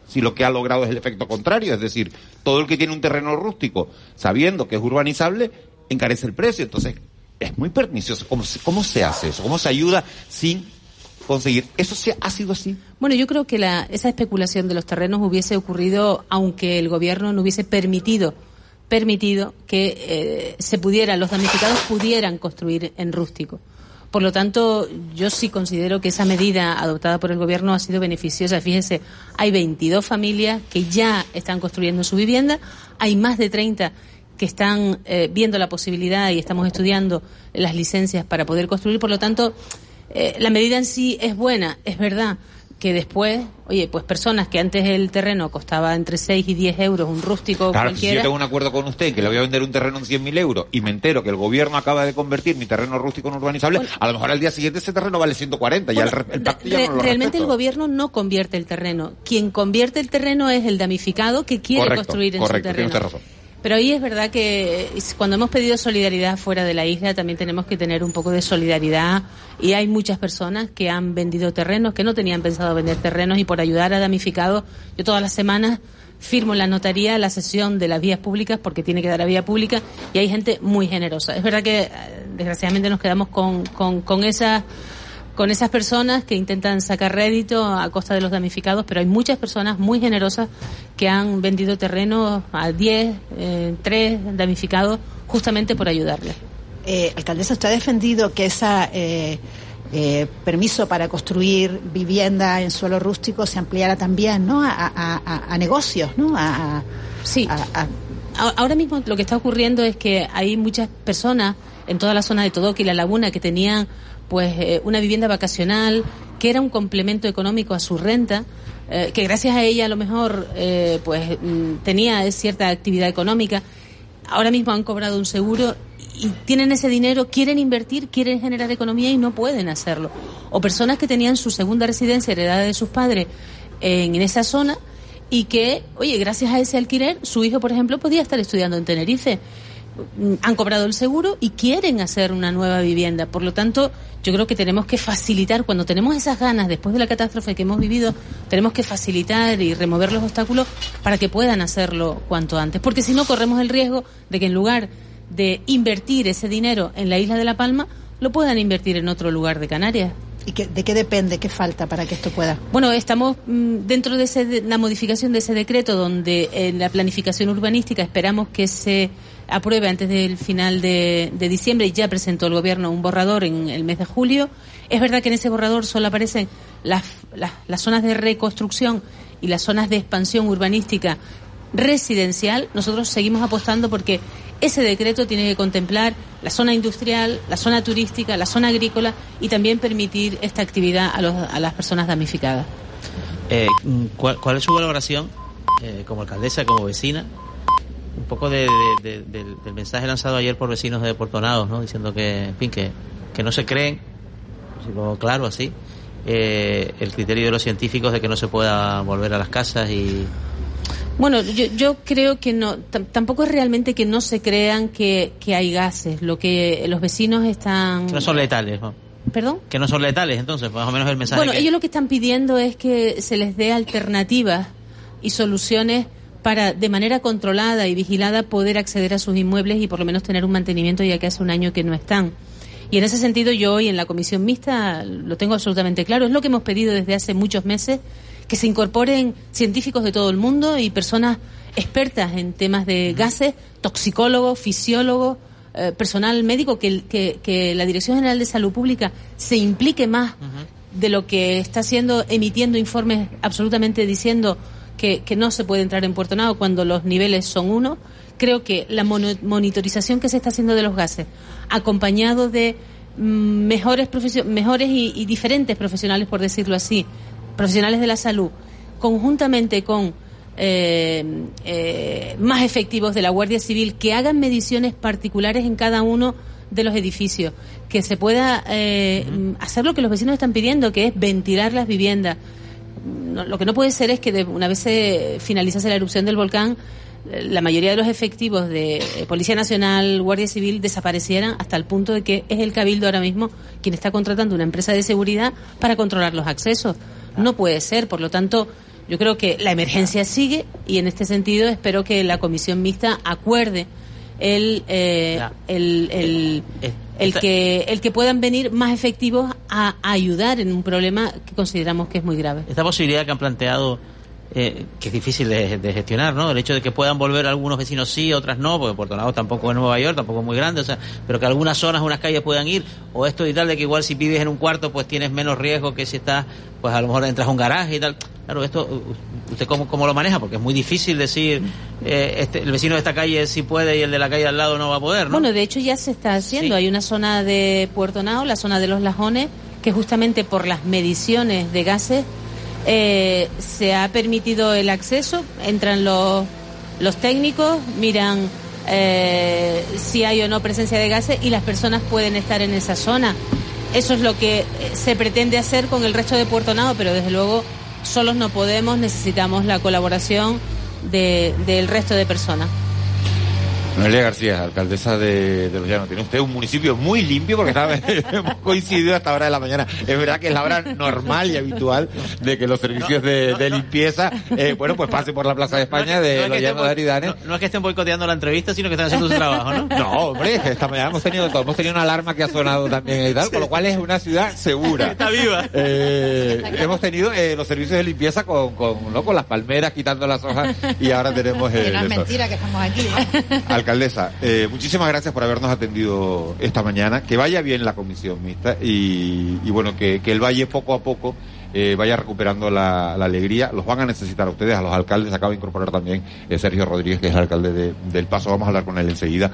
si lo que ha logrado es el efecto contrario, es decir, todo el que tiene un terreno rústico, sabiendo que es urbanizable, encarece el precio. Entonces, es muy pernicioso. ¿Cómo cómo se hace eso? ¿Cómo se ayuda sin conseguir? ¿Eso se, ha sido así? Bueno, yo creo que la, esa especulación de los terrenos hubiese ocurrido aunque el gobierno no hubiese permitido permitido que eh, se pudiera, los damnificados pudieran construir en rústico. Por lo tanto, yo sí considero que esa medida adoptada por el Gobierno ha sido beneficiosa. Fíjese, hay 22 familias que ya están construyendo su vivienda, hay más de 30 que están eh, viendo la posibilidad y estamos estudiando las licencias para poder construir. Por lo tanto, eh, la medida en sí es buena, es verdad que después, oye, pues personas que antes el terreno costaba entre 6 y 10 euros, un rústico claro, cualquiera... Si yo tengo un acuerdo con usted que le voy a vender un terreno en 100.000 euros y me entero que el gobierno acaba de convertir mi terreno rústico en urbanizable, a lo mejor al día siguiente ese terreno vale 140 y el, el no lo Realmente el gobierno no convierte el terreno. Quien convierte el terreno es el damnificado que quiere construir en su terreno. razón. Pero ahí es verdad que cuando hemos pedido solidaridad fuera de la isla también tenemos que tener un poco de solidaridad y hay muchas personas que han vendido terrenos, que no tenían pensado vender terrenos y por ayudar a damnificados, yo todas las semanas firmo en la notaría la sesión de las vías públicas porque tiene que dar a vía pública y hay gente muy generosa. Es verdad que eh, desgraciadamente nos quedamos con, con, con esa con esas personas que intentan sacar rédito a costa de los damnificados, pero hay muchas personas muy generosas que han vendido terreno a 10, eh, 3 damnificados justamente por ayudarles. Eh, alcaldesa, usted ha defendido que ese eh, eh, permiso para construir vivienda en suelo rústico se ampliara también ¿no? a, negocios, ¿no? A, sí. Ahora mismo lo que está ocurriendo es que hay muchas personas en toda la zona de Todoque y La Laguna que tenían pues eh, una vivienda vacacional que era un complemento económico a su renta, eh, que gracias a ella a lo mejor eh, pues mm, tenía cierta actividad económica. Ahora mismo han cobrado un seguro y tienen ese dinero, quieren invertir, quieren generar economía y no pueden hacerlo. O personas que tenían su segunda residencia heredada de sus padres en, en esa zona y que, oye, gracias a ese alquiler, su hijo, por ejemplo, podía estar estudiando en Tenerife. Han cobrado el seguro y quieren hacer una nueva vivienda. Por lo tanto, yo creo que tenemos que facilitar, cuando tenemos esas ganas, después de la catástrofe que hemos vivido, tenemos que facilitar y remover los obstáculos para que puedan hacerlo cuanto antes. Porque si no, corremos el riesgo de que en lugar de invertir ese dinero en la isla de La Palma, lo puedan invertir en otro lugar de Canarias. ¿Y qué, de qué depende? ¿Qué falta para que esto pueda? Bueno, estamos mm, dentro de ese, de la modificación de ese decreto donde en la planificación urbanística esperamos que se apruebe antes del final de, diciembre y ya presentó el gobierno un borrador en el mes de julio. Es verdad que en ese borrador solo aparecen las, las, las zonas de reconstrucción y las zonas de expansión urbanística residencial. Nosotros seguimos apostando porque ese decreto tiene que contemplar la zona industrial, la zona turística, la zona agrícola y también permitir esta actividad a, los, a las personas damnificadas. Eh, ¿cuál, cuál es su valoración eh, como alcaldesa, como vecina? Un poco de, de- de- del, mensaje lanzado ayer por vecinos de Portonados, ¿no? Diciendo que, en fin, que, que no se creen, claro así, eh, el criterio de los científicos de que no se pueda volver a las casas y Bueno, yo, yo creo que no, tam- tampoco es realmente que no se crean que, que hay gases. Lo que los vecinos están. que no son letales, ¿no? ¿Perdón? Que no son letales, entonces, más o menos el mensaje Bueno, que- ellos lo que están pidiendo es que se les dé alternativas y soluciones para, de manera controlada y vigilada, poder acceder a sus inmuebles y por lo menos tener un mantenimiento ya que hace un año que no están. Y en ese sentido yo hoy en la comisión mixta lo tengo absolutamente claro. Es lo que hemos pedido desde hace muchos meses, que se incorporen científicos de todo el mundo y personas expertas en temas de gases, toxicólogos, fisiólogos, eh, personal médico, que, que, que la Dirección General de Salud Pública se implique más de lo que está haciendo, emitiendo informes absolutamente diciendo que, que no se puede entrar en Puerto Nado cuando los niveles son uno. Creo que la mono- monitorización que se está haciendo de los gases, acompañado de mm, mejores, mejores y, y diferentes profesionales, por decirlo así, profesionales de la salud, conjuntamente con eh, eh, más efectivos de la Guardia Civil que hagan mediciones particulares en cada uno de los edificios, que se pueda eh, hacer lo que los vecinos están pidiendo, que es ventilar las viviendas. No- lo que no puede ser es que de- una vez se finalizase la erupción del volcán, eh, la mayoría de los efectivos de eh, Policía Nacional, Guardia Civil desaparecieran hasta el punto de que es el Cabildo ahora mismo quien está contratando una empresa de seguridad para controlar los accesos. No puede ser, por lo tanto, yo creo que la emergencia sigue y en este sentido espero que la comisión mixta acuerde el, eh, el, el, el esta- que, el que puedan venir más efectivos a, a ayudar en un problema que consideramos que es muy grave. esta posibilidad que han planteado, eh, que es difícil de, de gestionar, ¿no? El hecho de que puedan volver algunos vecinos sí, otras no, porque Puerto Nago tampoco es Nueva York, tampoco es muy grande, o sea, pero que algunas zonas, unas calles puedan ir, o esto y tal, de que igual si vives en un cuarto, pues tienes menos riesgo que si estás, pues a lo mejor entras a un garaje y tal. Claro, esto, ¿usted cómo, cómo lo maneja? Porque es muy difícil decir, eh, este, el vecino de esta calle sí puede y el de la calle de al lado no va a poder, ¿no? Bueno, de hecho ya se está haciendo. Hay una zona de Puerto Nao, la zona de los Lajones, que justamente por las mediciones de gases eh, se ha permitido el acceso. Entran los, los técnicos, miran eh, si hay o no presencia de gases y las personas pueden estar en esa zona. Eso es lo que eh, se pretende hacer con el resto de Puerto Nao, pero desde luego solos no podemos, necesitamos la colaboración de- del resto de personas. Noelia García, alcaldesa de, de Los Llanos. Tiene usted un municipio muy limpio porque estaba- hemos coincidido hasta ahora de la mañana. Es verdad que es la hora normal y habitual de que los servicios de, de limpieza, eh, bueno, pues pase por la Plaza de España de No es Los que Llanos de Aridane. no- no es que estén boicoteando la entrevista, sino que están haciendo su trabajo, ¿no? No, hombre, esta mañana hemos tenido todo. Hemos tenido una alarma que ha sonado también y tal, con lo cual es una ciudad segura. Está viva. Eh, hemos tenido eh, los servicios de limpieza con, con, ¿no? con las palmeras quitando las hojas y ahora tenemos eh, no es eso. mentira que estamos aquí. Alcaldesa, eh, muchísimas gracias por habernos atendido esta mañana. Que vaya bien la comisión mixta y, y bueno, que, que el Valle poco a poco eh, vaya recuperando la, la alegría. Los van a necesitar a ustedes, a los alcaldes. Acaba de incorporar también eh, Sergio Rodríguez, que es el alcalde de- del Paso. Vamos a hablar con él enseguida.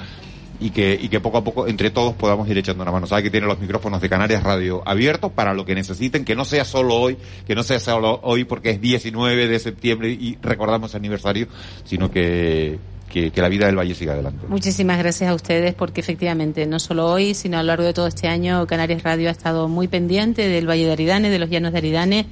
Y que, y que poco a poco, entre todos, podamos ir echando una mano. Sabe que tiene los micrófonos de Canarias Radio abiertos para lo que necesiten, que no sea solo hoy, que no sea solo hoy porque es 19 de septiembre y recordamos aniversario, sino que, que, que la vida del Valle siga adelante. Muchísimas gracias a ustedes porque efectivamente no solo hoy, sino a lo largo de todo este año Canarias Radio ha estado muy pendiente del Valle de Aridane, de los llanos de Aridane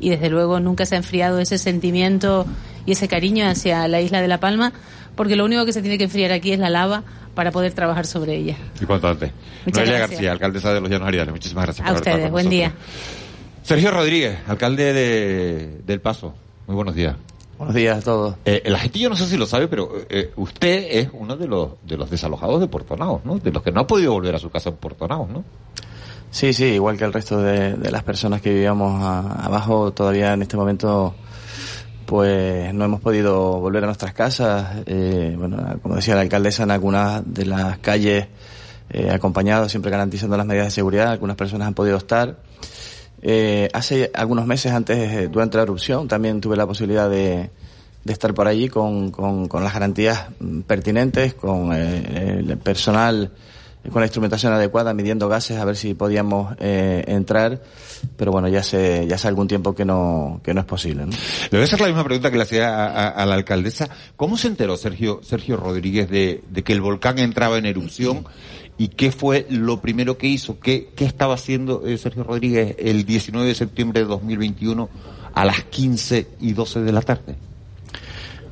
y desde luego nunca se ha enfriado ese sentimiento y ese cariño hacia la isla de La Palma porque lo único que se tiene que enfriar aquí es la lava para poder trabajar sobre ella. Y cuanto antes. Muchas Noelia gracias. García, alcaldesa de los Llanos Aridanes. Muchísimas gracias A por ustedes, buen día. Sergio Rodríguez, alcalde de, del Paso. Muy buenos días. Buenos días a todos. Eh, la gente yo no sé si lo sabe, pero eh, usted es uno de los de los desalojados de Portonaos, ¿no? De los que no ha podido volver a su casa en Portonaos, ¿no? Sí, sí, igual que el resto de, de las personas que vivíamos a- abajo, todavía en este momento pues no hemos podido volver a nuestras casas. Eh, bueno, como decía la alcaldesa, en algunas de las calles eh, acompañados, siempre garantizando las medidas de seguridad, algunas personas han podido estar. Eh, hace algunos meses antes, eh, durante la erupción, también tuve la posibilidad de, de estar por allí con, con, con las garantías mm, pertinentes, con eh, el personal con la instrumentación adecuada, midiendo gases, a ver si podíamos eh, entrar. Pero bueno, ya hace, ya hace algún tiempo que no, que no es posible. ¿no? Le voy a hacer la misma pregunta que le hacía a, a- a la alcaldesa. ¿Cómo se enteró Sergio, Sergio Rodríguez de, de que el volcán entraba en erupción? ¿Y qué fue lo primero que hizo? ¿Qué, qué estaba haciendo eh, Sergio Rodríguez el 19 de septiembre de 2021 a las 15 y 12 de la tarde?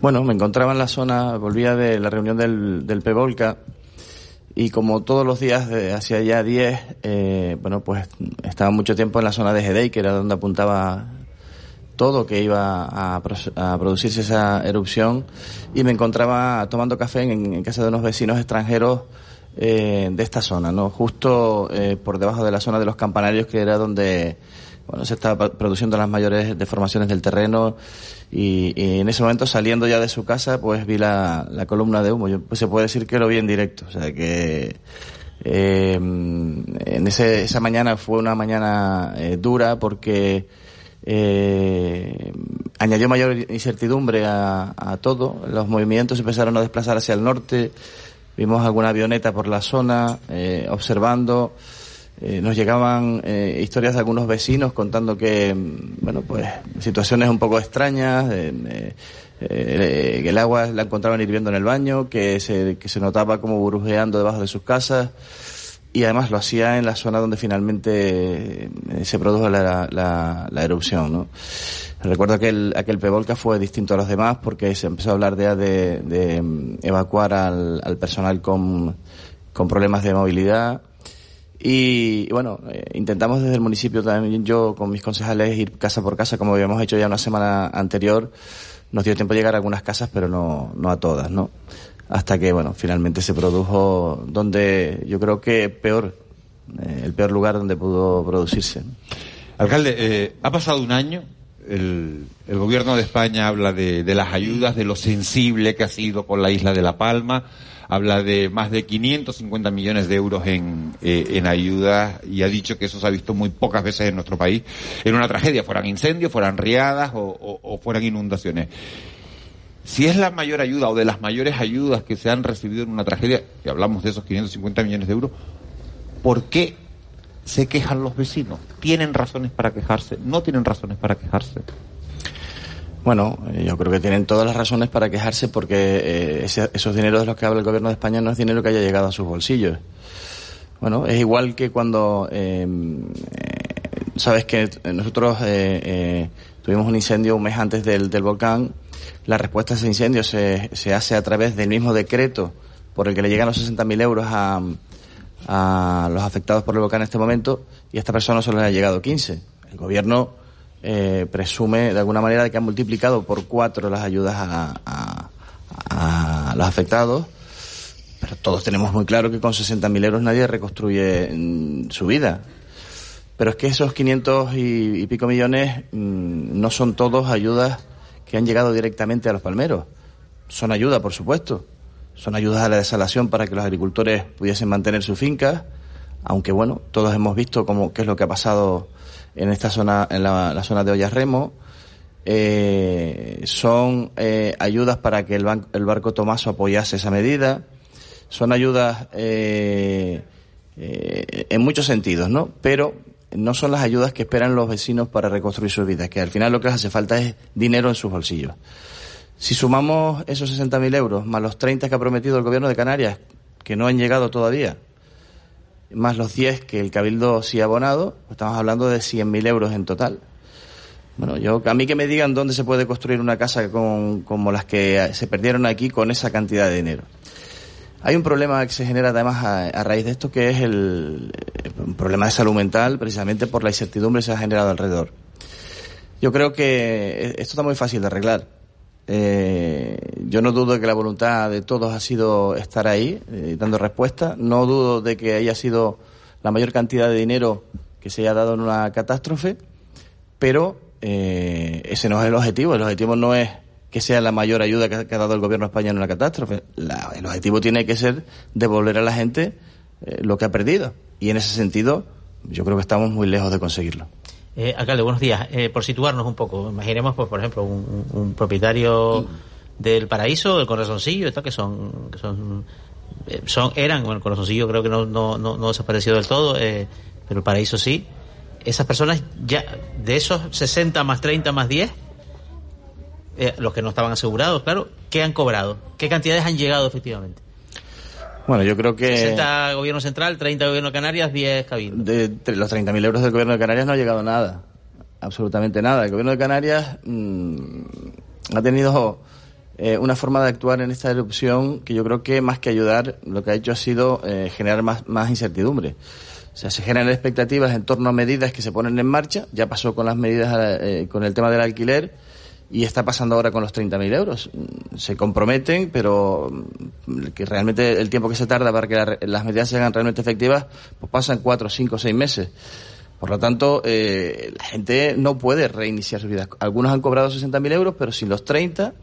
Bueno, me encontraba en la zona, volvía de la reunión del, del PEVOLCA y como todos los días de hacia ya 10, eh, bueno, pues estaba mucho tiempo en la zona de Gedei, que era donde apuntaba todo que iba a, pro- a producirse esa erupción y me encontraba tomando café en casa de unos vecinos extranjeros eh, de esta zona, ¿no? Justo eh, por debajo de la zona de los campanarios que era donde bueno, se estaba produciendo las mayores deformaciones del terreno y, y en ese momento saliendo ya de su casa pues vi la, la columna de humo. Yo, pues se puede decir que lo vi en directo, o sea que eh, en ese, esa mañana fue una mañana eh, dura porque eh, añadió mayor incertidumbre a, a todo. Los movimientos empezaron a desplazar hacia el norte. Vimos alguna avioneta por la zona eh, observando. Eh, nos llegaban eh, historias de algunos vecinos contando que, mm, bueno, pues situaciones un poco extrañas. eh, que el agua la encontraban hirviendo en el baño, que se, que se notaba como burbujeando debajo de sus casas y además lo hacía en la zona donde finalmente eh, se produjo la, la, erupción. ¿no? Recuerdo que aquel, aquel Pevolca fue distinto a los demás porque se empezó a hablar ya de, de mm, evacuar al, al personal con, con problemas de movilidad. Y, bueno, eh, intentamos desde el municipio también yo con mis concejales ir casa por casa como habíamos hecho ya una semana anterior. Nos dio tiempo a llegar a algunas casas, pero no, no a todas, ¿no? Hasta que, bueno, finalmente se produjo donde yo creo que peor, eh, el peor lugar donde pudo producirse. Alcalde, eh, ha pasado un año. El, el gobierno de España habla de, de las ayudas, de lo sensible que ha sido con la isla de La Palma. Habla de más de 550 millones de euros en, eh, ayudas y ha dicho que eso se ha visto muy pocas veces en nuestro país en una tragedia, fueran incendios, fueran riadas o fueran inundaciones. Si es la mayor ayuda o de las mayores ayudas que se han recibido en una tragedia, y hablamos de esos 550 millones de euros, ¿por qué se quejan los vecinos? ¿Tienen razones para quejarse? ¿No tienen razones para quejarse? Bueno, eh, yo creo que tienen todas las razones para quejarse porque eh, ese- esos dineros de los que habla el gobierno de España no es dinero que haya llegado a sus bolsillos. Bueno, es igual que cuando eh, eh, sabes que nosotros tuvimos un incendio un mes antes del, del volcán. La respuesta a ese incendio se, se hace a través del mismo decreto por el que le llegan los 60.000 euros a, los afectados por el volcán en este momento y a esta persona solo le ha llegado 15. El gobierno eh, presume de alguna manera de que han multiplicado por cuatro las ayudas a, a- a los afectados, pero todos tenemos muy claro que con 60.000 euros nadie reconstruye mm, su vida. Pero es que esos 500 y, y pico millones mm, no son todos ayudas que han llegado directamente a los palmeros. Son ayudas, por supuesto. Son ayudas a la desalación para que los agricultores pudiesen mantener sus fincas, aunque bueno, todos hemos visto cómo, qué es lo que ha pasado en esta zona, en la, zona de Ollarremo. Eh, son eh, ayudas para que el, ban- el barco Tomaso apoyase esa medida. Son ayudas eh, en muchos sentidos, ¿no? Pero no son las ayudas que esperan los vecinos para reconstruir sus vidas, que al final lo que les hace falta es dinero en sus bolsillos. Si sumamos esos 60.000 euros más los 30 que ha prometido el gobierno de Canarias, que no han llegado todavía, más los 10 que el Cabildo sí ha abonado, pues estamos hablando de 100.000 euros en total. Bueno, yo, a mí que me digan dónde se puede construir una casa con, como las que se perdieron aquí con esa cantidad de dinero. Hay un problema que se genera además a, raíz de esto que es el, un problema de salud mental precisamente por la incertidumbre que se ha generado alrededor. Yo creo que esto está muy fácil de arreglar. Eh, yo no dudo de que la voluntad de todos ha sido estar ahí eh, dando respuesta. No dudo de que haya sido la mayor cantidad de dinero que se haya dado en una catástrofe, pero eh, ese no es el objetivo. El objetivo no es que sea la mayor ayuda que, ha dado el gobierno español en una catástrofe. el objetivo tiene que ser devolver a la gente eh, lo que ha perdido. Y en ese sentido, yo creo que estamos muy lejos de conseguirlo. Eh, alcalde, buenos días. Eh, por situarnos un poco, imaginemos, pues, por ejemplo, un, propietario del Paraíso, del Corazoncillo, que son, que son, eh, son, eran, bueno, el Corazoncillo creo que no, no, no, no desapareció del todo, pero el Paraíso sí esas personas ya, de esos 60 más 30 más 10, eh, los que no estaban asegurados, claro, ¿qué han cobrado? ¿Qué cantidades han llegado efectivamente? Bueno, yo creo que... 60 gobierno central, 30 gobierno de Canarias, 10 cabildos. De, los 30.000 euros del gobierno de Canarias no ha llegado nada, absolutamente nada. El gobierno de Canarias mm, ha tenido eh, una forma de actuar en esta erupción que yo creo que más que ayudar, lo que ha hecho ha sido eh, generar más, más incertidumbre. O sea, se generan expectativas en torno a medidas que se ponen en marcha. Ya pasó con las medidas, eh, con el tema del alquiler y está pasando ahora con los 30.000 euros. Se comprometen, pero mm, que realmente el tiempo que se tarda para que las medidas sean realmente efectivas, pues pasan cuatro, cinco, seis meses. Por lo tanto, eh, la gente no puede reiniciar su vida. Algunos han cobrado 60.000 euros, pero sin los 30,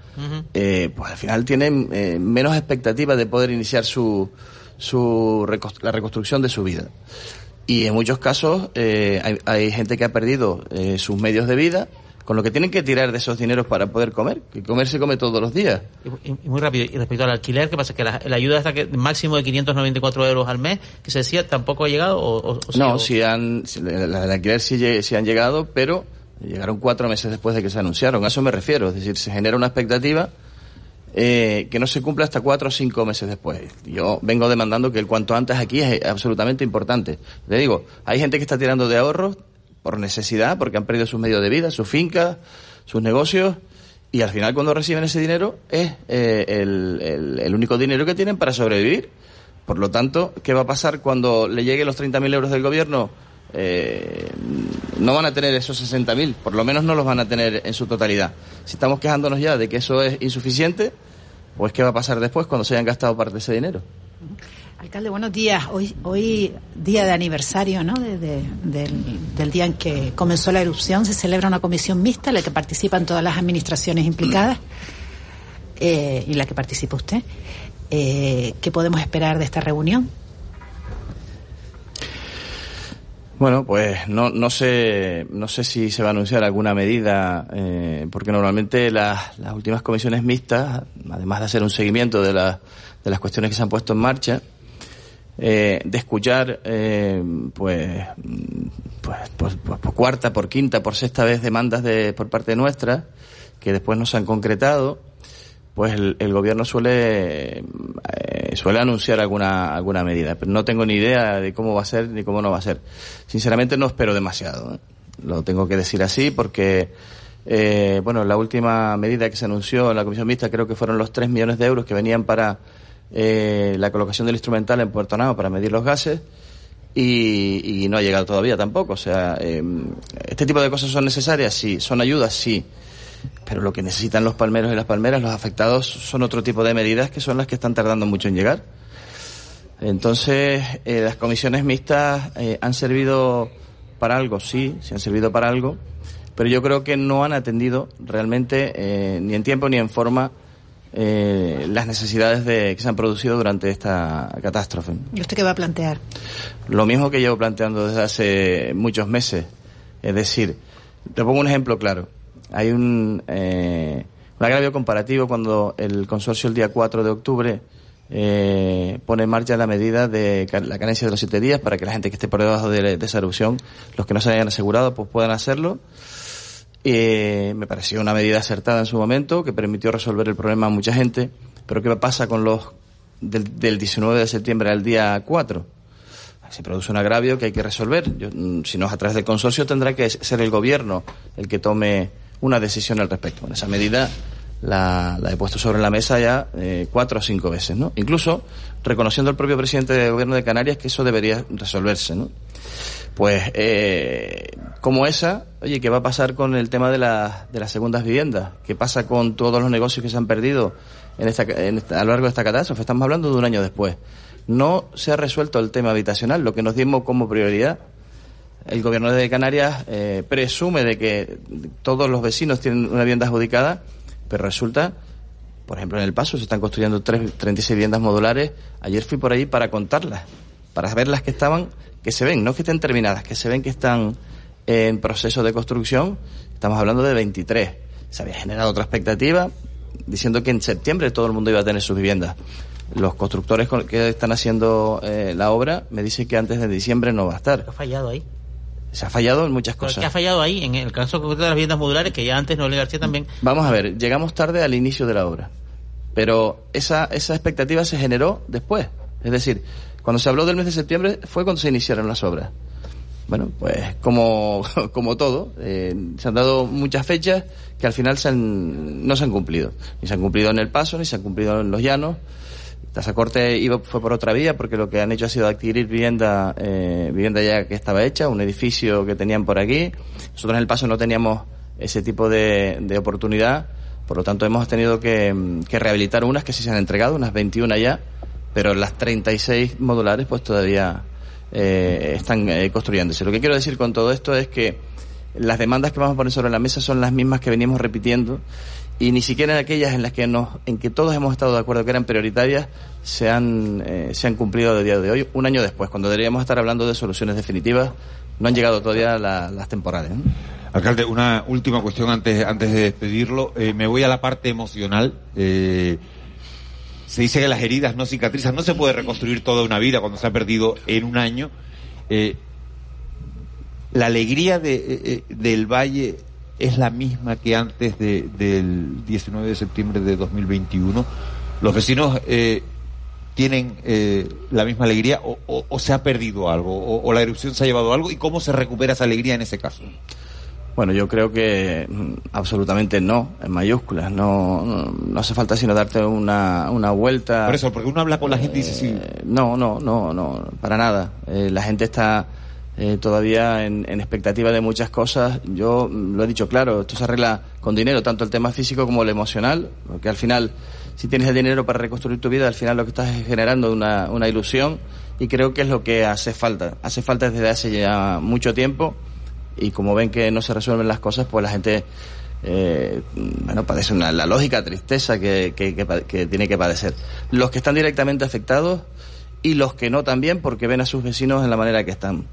eh, pues al final tienen eh, menos expectativas de poder iniciar su, su la reconstrucción de su vida. Y en muchos casos eh, hay, gente que ha perdido eh, sus medios de vida, con lo que tienen que tirar de esos dineros para poder comer, que comer se come todos los días. Y, muy rápido, y respecto al alquiler, ¿qué pasa? ¿Que la, ayuda hasta que máximo de 594 euros al mes, que se decía, tampoco ha llegado? O, no, si han, el alquiler sí, sí han llegado, pero llegaron cuatro meses después de que se anunciaron. A eso me refiero, es decir, se genera una expectativa eh, que no se cumpla hasta cuatro o cinco meses después. Yo vengo demandando que el cuanto antes aquí es absolutamente importante. Le digo, hay gente que está tirando de ahorros por necesidad, porque han perdido sus medios de vida, sus fincas, sus negocios, y al final cuando reciben ese dinero es eh, el, único dinero que tienen para sobrevivir. Por lo tanto, ¿qué va a pasar cuando le lleguen los 30.000 euros del gobierno? Eh, no van a tener esos 60.000, por lo menos no los van a tener en su totalidad. Si estamos quejándonos ya de que eso es insuficiente, pues ¿qué va a pasar después cuando se hayan gastado parte de ese dinero? Alcalde, buenos días. Hoy, hoy día de aniversario ¿no? del, día en que comenzó la erupción, se celebra una comisión mixta en la que participan todas las administraciones implicadas eh, y la que participa usted. Eh, ¿Qué podemos esperar de esta reunión? Bueno, pues no, no sé no sé si se va a anunciar alguna medida, eh, porque normalmente las, las últimas comisiones mixtas, además de hacer un seguimiento de, la, de las cuestiones que se han puesto en marcha, eh, de escuchar, eh, pues, pues, pues, pues, por cuarta, por quinta, por sexta vez demandas de, por parte nuestra, que después no se han concretado, pues el, gobierno suele eh, suele anunciar alguna alguna medida, pero no tengo ni idea de cómo va a ser ni cómo no va a ser. Sinceramente no espero demasiado, ¿eh? lo tengo que decir así porque eh, bueno la última medida que se anunció en la comisión mixta creo que fueron los 3 millones de euros que venían para la colocación del instrumental en Puerto Nao para medir los gases. Y, no ha llegado todavía tampoco. O sea, este tipo de cosas son necesarias, sí. Son ayudas, sí pero lo que necesitan los palmeros y las palmeras, los afectados, son otro tipo de medidas que son las que están tardando mucho en llegar. Entonces, eh, las comisiones mixtas eh, han servido para algo, sí, sí han servido para algo, pero yo creo que no han atendido realmente eh, ni en tiempo ni en forma las necesidades de, que se han producido durante esta catástrofe. ¿Y usted qué va a plantear? Lo mismo que llevo planteando desde hace muchos meses. Es decir, te pongo un ejemplo claro hay un, eh, un agravio comparativo cuando el consorcio el día 4 de octubre eh, pone en marcha la medida de la carencia de los siete días para que la gente que esté por debajo de, esa erupción, los que no se hayan asegurado, pues puedan hacerlo. Eh, me pareció una medida acertada en su momento, que permitió resolver el problema a mucha gente, pero ¿qué pasa con los del, del 19 de septiembre al día 4? Se produce un agravio que hay que resolver. Yo, mm, si no es a través del consorcio, tendrá que ser el gobierno el que tome una decisión al respecto. En esa medida la, la he puesto sobre la mesa ya eh, cuatro o cinco veces, ¿no? Incluso reconociendo el propio presidente del gobierno de Canarias que eso debería resolverse, ¿no? Pues, eh, como esa, oye, ¿qué va a pasar con el tema de, la, de las segundas viviendas? ¿Qué pasa con todos los negocios que se han perdido en esta, en esta, a lo largo de esta catástrofe? Estamos hablando de un año después. No se ha resuelto el tema habitacional, lo que nos dimos como prioridad. El gobierno de Canarias eh, presume de que todos los vecinos tienen una vivienda adjudicada, pero resulta, por ejemplo, en El Paso se están construyendo tres, 36 viviendas modulares. Ayer fui por ahí para contarlas, para ver las que estaban, que se ven, no que estén terminadas, que se ven que están en proceso de construcción. Estamos hablando de 23. Se había generado otra expectativa diciendo que en septiembre todo el mundo iba a tener sus viviendas. Los constructores que están haciendo eh, la obra me dicen que antes de diciembre no va a estar. ¿Qué ha fallado ahí? Se ha fallado en muchas cosas. ¿Qué ha fallado ahí? En el caso concreto de las viviendas modulares, que ya antes Noel García también. Vamos a ver, llegamos tarde al inicio de la obra. Pero esa, esa expectativa se generó después. Es decir, cuando se habló del mes de septiembre fue cuando se iniciaron las obras. Bueno, pues como, como todo, eh, se han dado muchas fechas que al final se han, no se han cumplido. Ni se han cumplido en el paso, ni se han cumplido en los llanos. Tasa Corte iba, fue por otra vía porque lo que han hecho ha sido adquirir vivienda, eh, vivienda ya que estaba hecha, un edificio que tenían por aquí. Nosotros en el paso no teníamos ese tipo de, oportunidad, por lo tanto hemos tenido que, que, rehabilitar unas que sí se han entregado, unas 21 ya, pero las 36 modulares pues todavía eh, están eh, construyéndose. Lo que quiero decir con todo esto es que las demandas que vamos a poner sobre la mesa son las mismas que venimos repitiendo y ni siquiera en aquellas en las que nos, en que todos hemos estado de acuerdo que eran prioritarias se han eh, se han cumplido de día de hoy un año después cuando deberíamos estar hablando de soluciones definitivas. No han llegado todavía la, las temporales alcalde una última cuestión antes antes de despedirlo. Eh, me voy a la parte emocional. Eh, se dice que las heridas no cicatrizan no se puede reconstruir toda una vida cuando se ha perdido en un año la alegría de, del valle es la misma que antes de, del 19 de septiembre de 2021? ¿Los vecinos eh, tienen eh, la misma alegría o, se ha perdido algo o, o, la erupción se ha llevado algo? ¿Y cómo se recupera esa alegría en ese caso? Bueno, yo creo que mm, absolutamente no, en mayúsculas. No, no, no, hace falta sino darte una, una vuelta. Por eso, porque uno habla con la gente y dice sí. Eh, no, no, no, no, para nada. Eh, la gente está eh, todavía en, en, expectativa de muchas cosas. Yo lo he dicho claro, esto se arregla con dinero, tanto el tema físico como el emocional, porque al final, si tienes el dinero para reconstruir tu vida, al final lo que estás es generando una, una ilusión y creo que es lo que hace falta. Hace falta desde hace ya mucho tiempo y como ven que no se resuelven las cosas, pues la gente eh, bueno, padece una, la lógica tristeza que, que, que, tiene que padecer. Los que están directamente afectados y los que no también, porque ven a sus vecinos en la manera que están.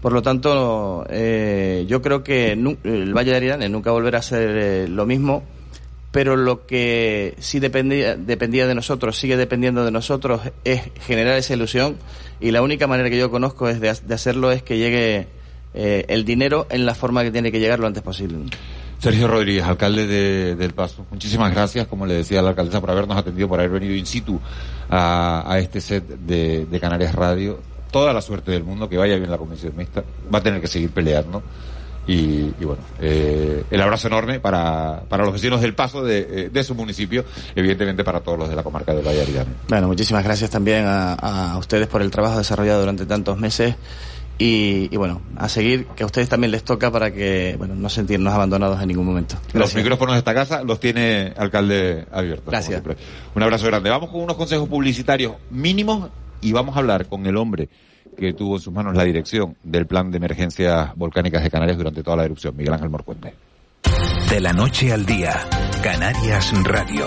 Por lo tanto, eh, yo creo que el Valle de Aridane nunca volverá a ser eh, lo mismo, pero lo que sí dependía, dependía de nosotros, sigue dependiendo de nosotros, es generar esa ilusión y la única manera que yo conozco es de, de hacerlo es que llegue eh, el dinero en la forma que tiene que llegar lo antes posible. Sergio Rodríguez, alcalde de, del Paso. Muchísimas gracias, como le decía a la alcaldesa, por habernos atendido, por haber venido in situ a, a este set de, de, Canarias Radio. Toda la suerte del mundo, que vaya bien la comisión mixta. Va a tener que seguir peleando. Y, y bueno, eh, el abrazo enorme para, para los vecinos del Paso de, de, su municipio, evidentemente para todos los de la comarca del Valle Aridane. Bueno, muchísimas gracias también a, a ustedes por el trabajo desarrollado durante tantos meses. Y, y, bueno, a seguir, que a ustedes también les toca para que bueno, no sentirnos abandonados en ningún momento. Gracias. Los micrófonos de esta casa los tiene alcalde abiertos. Gracias. Un abrazo grande. Vamos con unos consejos publicitarios mínimos y vamos a hablar con el hombre que tuvo en sus manos la dirección del plan de emergencias volcánicas de Canarias durante toda la erupción, Miguel Ángel Morcuente. De la noche al día, Canarias Radio.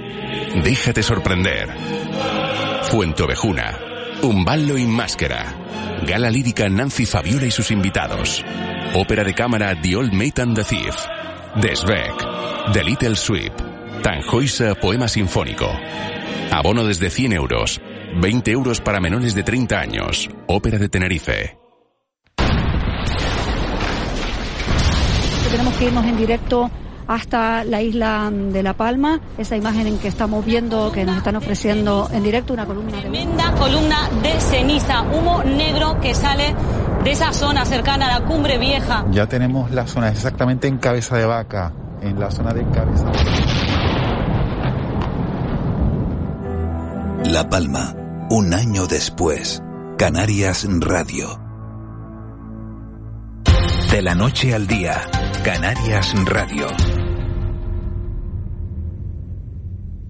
Déjate sorprender. Fuente Ovejuna, Umballo y Máscara. Gala lírica Nancy Fabiola y sus invitados. Ópera de cámara The Old Mate and the Thief. Desbeck. The Little Sweep. Tanjoisa Poema Sinfónico. Abono desde 100 euros. 20 euros para menores de 30 años. Ópera de Tenerife. Tenemos que irnos en directo hasta la isla de La Palma. Esa imagen en que estamos viendo, que nos están ofreciendo en directo, una columna de... Tremenda columna de ceniza, humo negro que sale de esa zona cercana a la cumbre vieja. Ya tenemos la zona exactamente en cabeza de vaca, en la zona de cabeza de vaca. La Palma, un año después. Canarias Radio. De la noche al día, Canarias Radio.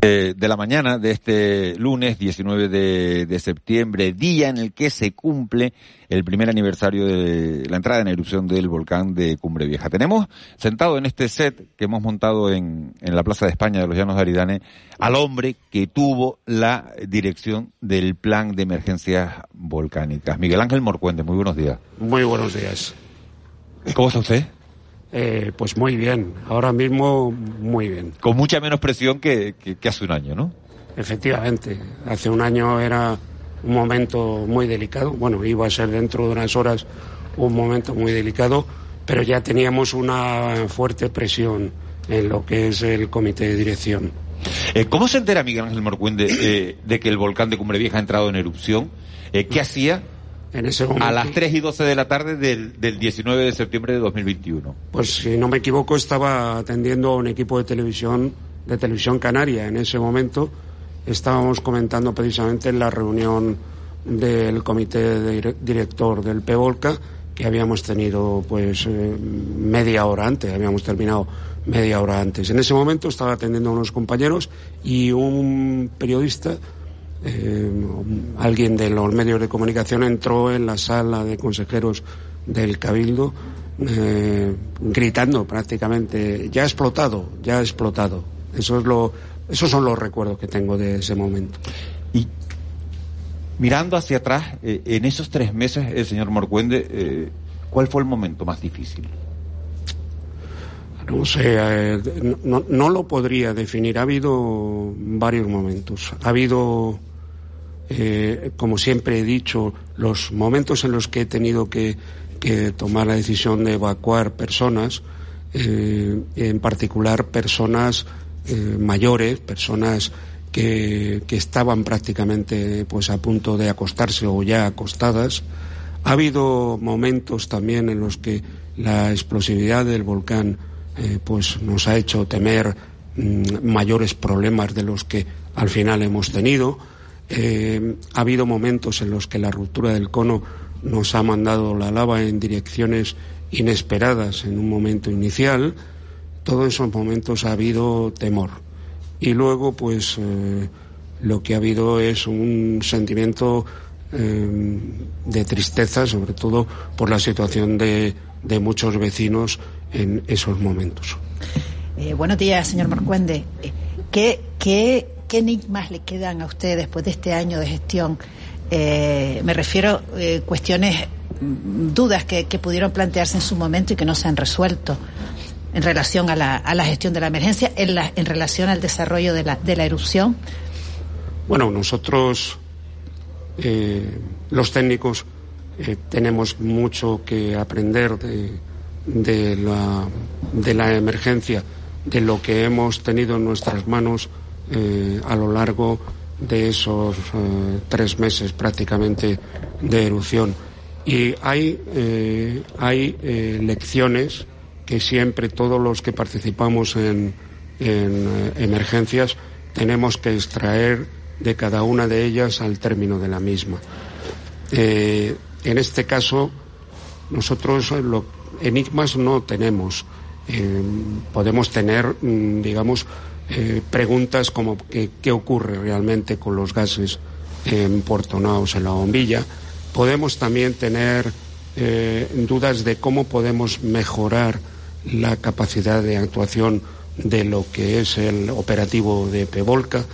Eh, de la mañana de este lunes 19 de, de, septiembre, día en el que se cumple el primer aniversario de la entrada en erupción del volcán de Cumbre Vieja. Tenemos sentado en este set que hemos montado en, en la Plaza de España de los Llanos de Aridane al hombre que tuvo la dirección del plan de emergencias volcánicas. Miguel Ángel Morcuende, muy buenos días. Muy buenos días. ¿Cómo está usted? Eh, pues muy bien, ahora mismo muy bien. Con mucha menos presión que, que, que, hace un año, ¿no? Efectivamente, hace un año era un momento muy delicado, bueno, iba a ser dentro de unas horas un momento muy delicado, pero ya teníamos una fuerte presión en lo que es el comité de dirección. Eh, ¿Cómo se entera Miguel Ángel Morcuende eh, de que el volcán de Cumbre Vieja ha entrado en erupción? Eh, ¿Qué hacía en ese momento, a las 3 y 12 de la tarde del, del 19 de septiembre de 2021. Pues si no me equivoco estaba atendiendo a un equipo de televisión, de televisión canaria en ese momento. Estábamos comentando precisamente en la reunión del comité de director del PEVOLCA que habíamos tenido pues eh, media hora antes, habíamos terminado media hora antes. En ese momento estaba atendiendo a unos compañeros y un periodista eh, alguien de los medios de comunicación entró en la sala de consejeros del Cabildo eh, gritando prácticamente ya ha explotado, ya ha explotado. Eso es lo, esos son los recuerdos que tengo de ese momento. Y mirando hacia atrás, eh, en esos tres meses, el señor Morcuende, ¿cuál fue el momento más difícil? No sé, eh, no, no, lo podría definir. Ha habido varios momentos. Ha habido eh, como siempre he dicho, los momentos en los que he tenido que, tomar la decisión de evacuar personas, eh, en particular personas eh, mayores, personas que, estaban prácticamente pues a punto de acostarse o ya acostadas. Ha habido momentos también en los que la explosividad del volcán pues nos ha hecho temer mmm, mayores problemas de los que al final hemos tenido. Eh, ha habido momentos en los que la ruptura del cono nos ha mandado la lava en direcciones inesperadas en un momento inicial. Todos esos momentos ha habido temor. Y luego, pues, eh, lo que ha habido es un sentimiento eh, de tristeza, sobre todo por la situación de, de muchos vecinos en esos momentos. Eh, buenos días, señor Marcuende. ¿Qué, qué ¿Qué enigmas le quedan a usted después de este año de gestión? Eh, me refiero a eh, cuestiones, dudas que, pudieron plantearse en su momento y que no se han resuelto en relación a la, gestión de la emergencia, en, la, en relación al desarrollo de la, erupción. Bueno, nosotros, eh, los técnicos, tenemos mucho que aprender de la emergencia, de lo que hemos tenido en nuestras manos eh, a lo largo de esos eh, tres meses prácticamente de erupción. Y hay, eh, hay lecciones que siempre todos los que participamos en, en emergencias tenemos que extraer de cada una de ellas al término de la misma. en este caso, nosotros lo, enigmas no tenemos. podemos tener, mm, digamos, eh, preguntas como que, qué ocurre realmente con los gases emportonados en la bombilla. Podemos también tener eh, dudas de cómo podemos mejorar la capacidad de actuación de lo que es el operativo de Pevolca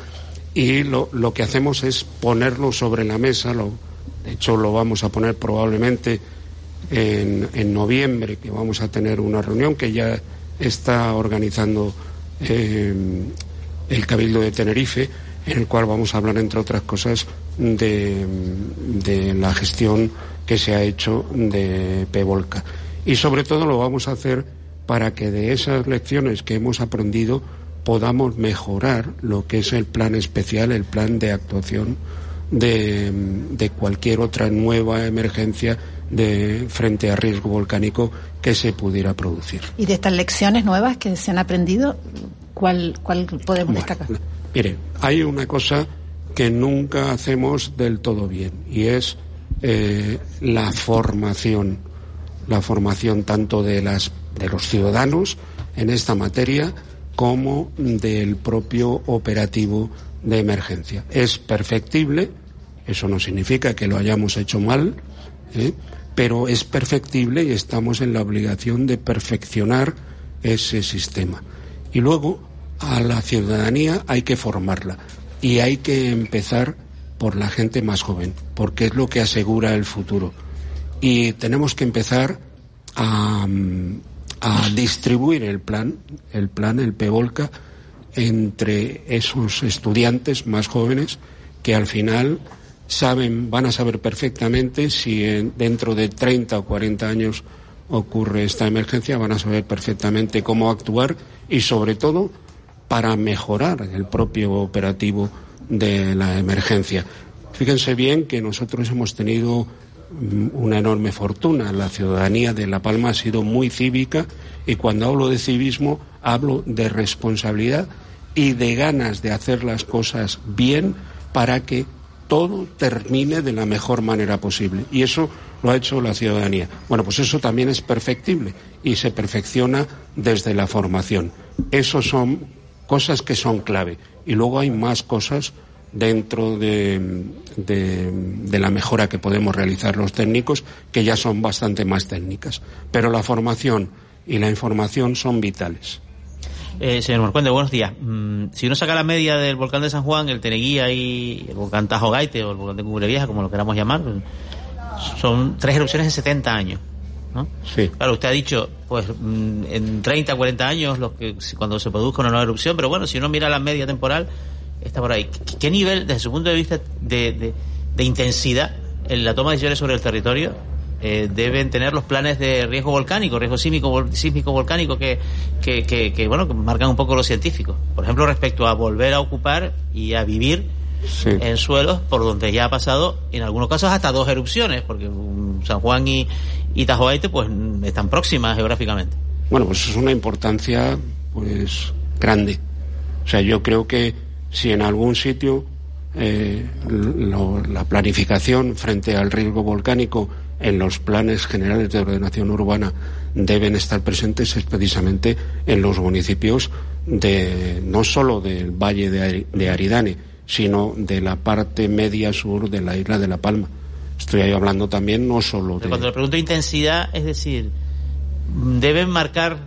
y lo, lo que hacemos es ponerlo sobre la mesa, lo, de hecho lo vamos a poner probablemente en, en noviembre, que vamos a tener una reunión que ya está organizando eh, el Cabildo de Tenerife, en el cual vamos a hablar, entre otras cosas, de, la gestión que se ha hecho de Pevolca. Y sobre todo lo vamos a hacer para que de esas lecciones que hemos aprendido podamos mejorar lo que es el plan especial, el plan de actuación de cualquier otra nueva emergencia de frente a riesgo volcánico que se pudiera producir. Y de estas lecciones nuevas que se han aprendido, ¿cuál, cuál podemos destacar? Mire, hay una cosa que nunca hacemos del todo bien y es eh, la formación, la formación tanto de las de los ciudadanos en esta materia como del propio operativo de emergencia. Es perfectible, eso no significa que lo hayamos hecho mal, ¿eh? pero es perfectible y estamos en la obligación de perfeccionar ese sistema. Y luego a la ciudadanía hay que formarla y hay que empezar por la gente más joven, porque es lo que asegura el futuro. Y tenemos que empezar a, a distribuir el plan, el plan, el PEVOLCA, entre esos estudiantes más jóvenes que al final saben, van a saber perfectamente si dentro de 30 o 40 años ocurre esta emergencia, van a saber perfectamente cómo actuar y sobre todo para mejorar el propio operativo de la emergencia. Fíjense bien que nosotros hemos tenido mm, una enorme fortuna. La ciudadanía de La Palma ha sido muy cívica y cuando hablo de civismo hablo de responsabilidad y de ganas de hacer las cosas bien para que todo termine de la mejor manera posible. Y eso lo ha hecho la ciudadanía. Bueno, pues eso también es perfectible y se perfecciona desde la formación. Eso son cosas que son clave. Y luego hay más cosas dentro de, de, de, la mejora que podemos realizar los técnicos, que ya son bastante más técnicas. Pero la formación y la información son vitales. Eh, señor Marcuende, buenos días. Mm, si uno saca la media del volcán de San Juan, el Teneguía y el volcán Tajo Gaite o el volcán de Cumbre Vieja, como lo queramos llamar, son tres erupciones en 70 años. ¿no? Sí. Claro, usted ha dicho, pues mm, en 30, 40 años, los que, cuando se produzca una nueva erupción, pero bueno, si uno mira la media temporal, está por ahí. ¿Qué nivel, desde su punto de vista de, de, de intensidad en la toma de decisiones sobre el territorio, eh, deben tener los planes de riesgo volcánico, riesgo sísmico, sísmico volcánico que, que, que, que, bueno, que marcan un poco los científicos. Por ejemplo, respecto a volver a ocupar y a vivir sí. en suelos por donde ya ha pasado, en algunos casos, hasta dos erupciones, porque San Juan y, y Tajoaite pues están próximas geográficamente. Bueno, pues es una importancia pues grande. O sea, yo creo que si en algún sitio eh, lo, la planificación frente al riesgo volcánico en los planes generales de ordenación urbana deben estar presentes es precisamente en los municipios de no solo del valle de, de Aridane, sino de la parte media sur de la isla de La Palma. Estoy ahí hablando también no solo Pero de... Cuando le pregunto intensidad, es decir, deben marcar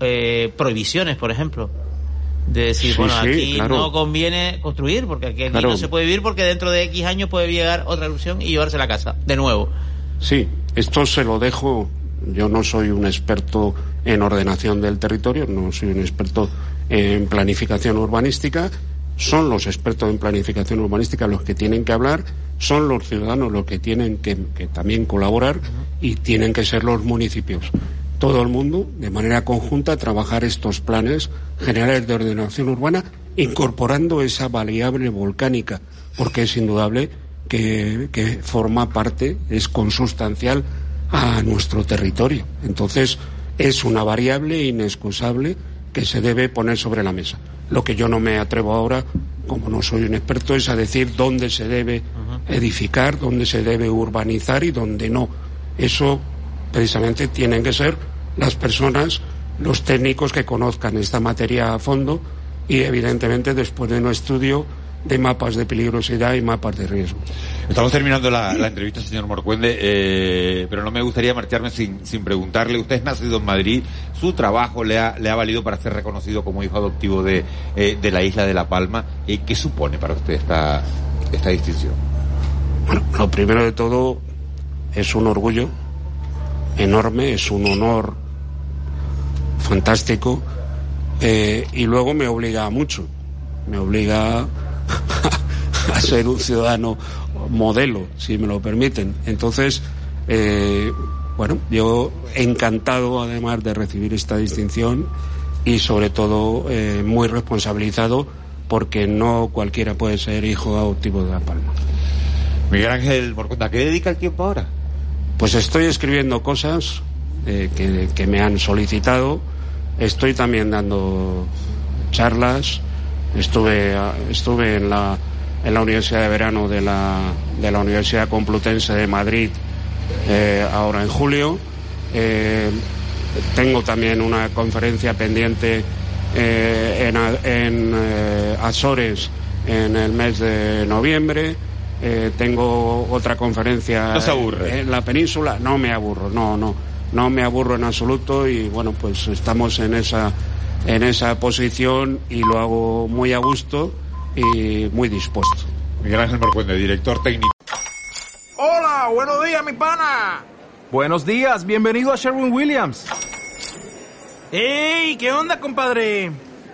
eh, prohibiciones, por ejemplo. De decir, Sí, bueno, sí, aquí claro. no conviene construir, porque aquí, Claro. no se puede vivir, porque dentro de X años puede llegar otra erupción y llevarse la casa, de nuevo. Sí, esto se lo dejo. Yo no soy un experto en ordenación del territorio, no soy un experto en planificación urbanística. Son los expertos en planificación urbanística los que tienen que hablar, son los ciudadanos los que tienen que, que también colaborar y tienen que ser los municipios. Todo el mundo, de manera conjunta, trabajar estos planes generales de ordenación urbana, incorporando esa variable volcánica, porque es indudable que, que forma parte, es consustancial a nuestro territorio. Entonces, es una variable inexcusable que se debe poner sobre la mesa. Lo que yo no me atrevo ahora, como no soy un experto, es a decir dónde se debe edificar, dónde se debe urbanizar y dónde no. Eso, precisamente, tienen que ser las personas, los técnicos que conozcan esta materia a fondo y, evidentemente, después de un estudio de mapas de peligrosidad y mapas de riesgo. Estamos terminando la, la entrevista, señor Morcuende, eh, pero no me gustaría marcharme sin, sin preguntarle. Usted es nacido en Madrid, su trabajo le ha, le ha valido para ser reconocido como hijo adoptivo de, eh, de la isla de La Palma. Eh, ¿Qué supone para usted esta, esta distinción? Bueno, lo primero de todo es un orgullo enorme, es un honor fantástico eh, y luego me obliga a mucho, me obliga a ser un ciudadano modelo, si me lo permiten. Entonces, eh, bueno, yo encantado además de recibir esta distinción y sobre todo eh, muy responsabilizado porque no cualquiera puede ser hijo adoptivo de La Palma. Miguel Ángel Morconda, ¿a qué dedica el tiempo ahora? Pues estoy escribiendo cosas eh, que, que me han solicitado, estoy también dando charlas, estuve, estuve en la en la Universidad de Verano de la, de la Universidad Complutense de Madrid eh, ahora en julio. Eh, tengo también una conferencia pendiente eh, en, en eh, Azores en el mes de noviembre. Eh, tengo otra conferencia ¿No se aburre? en la península. No me aburro, no, no. No me aburro en absoluto y bueno, pues estamos en esa, en esa posición y lo hago muy a gusto y muy dispuesto. Miguel Ángel Morcuende, director técnico. Hola, buenos días, mi pana. Buenos días, bienvenido a Sherwin Williams. ¡Ey! ¿Qué onda, compadre?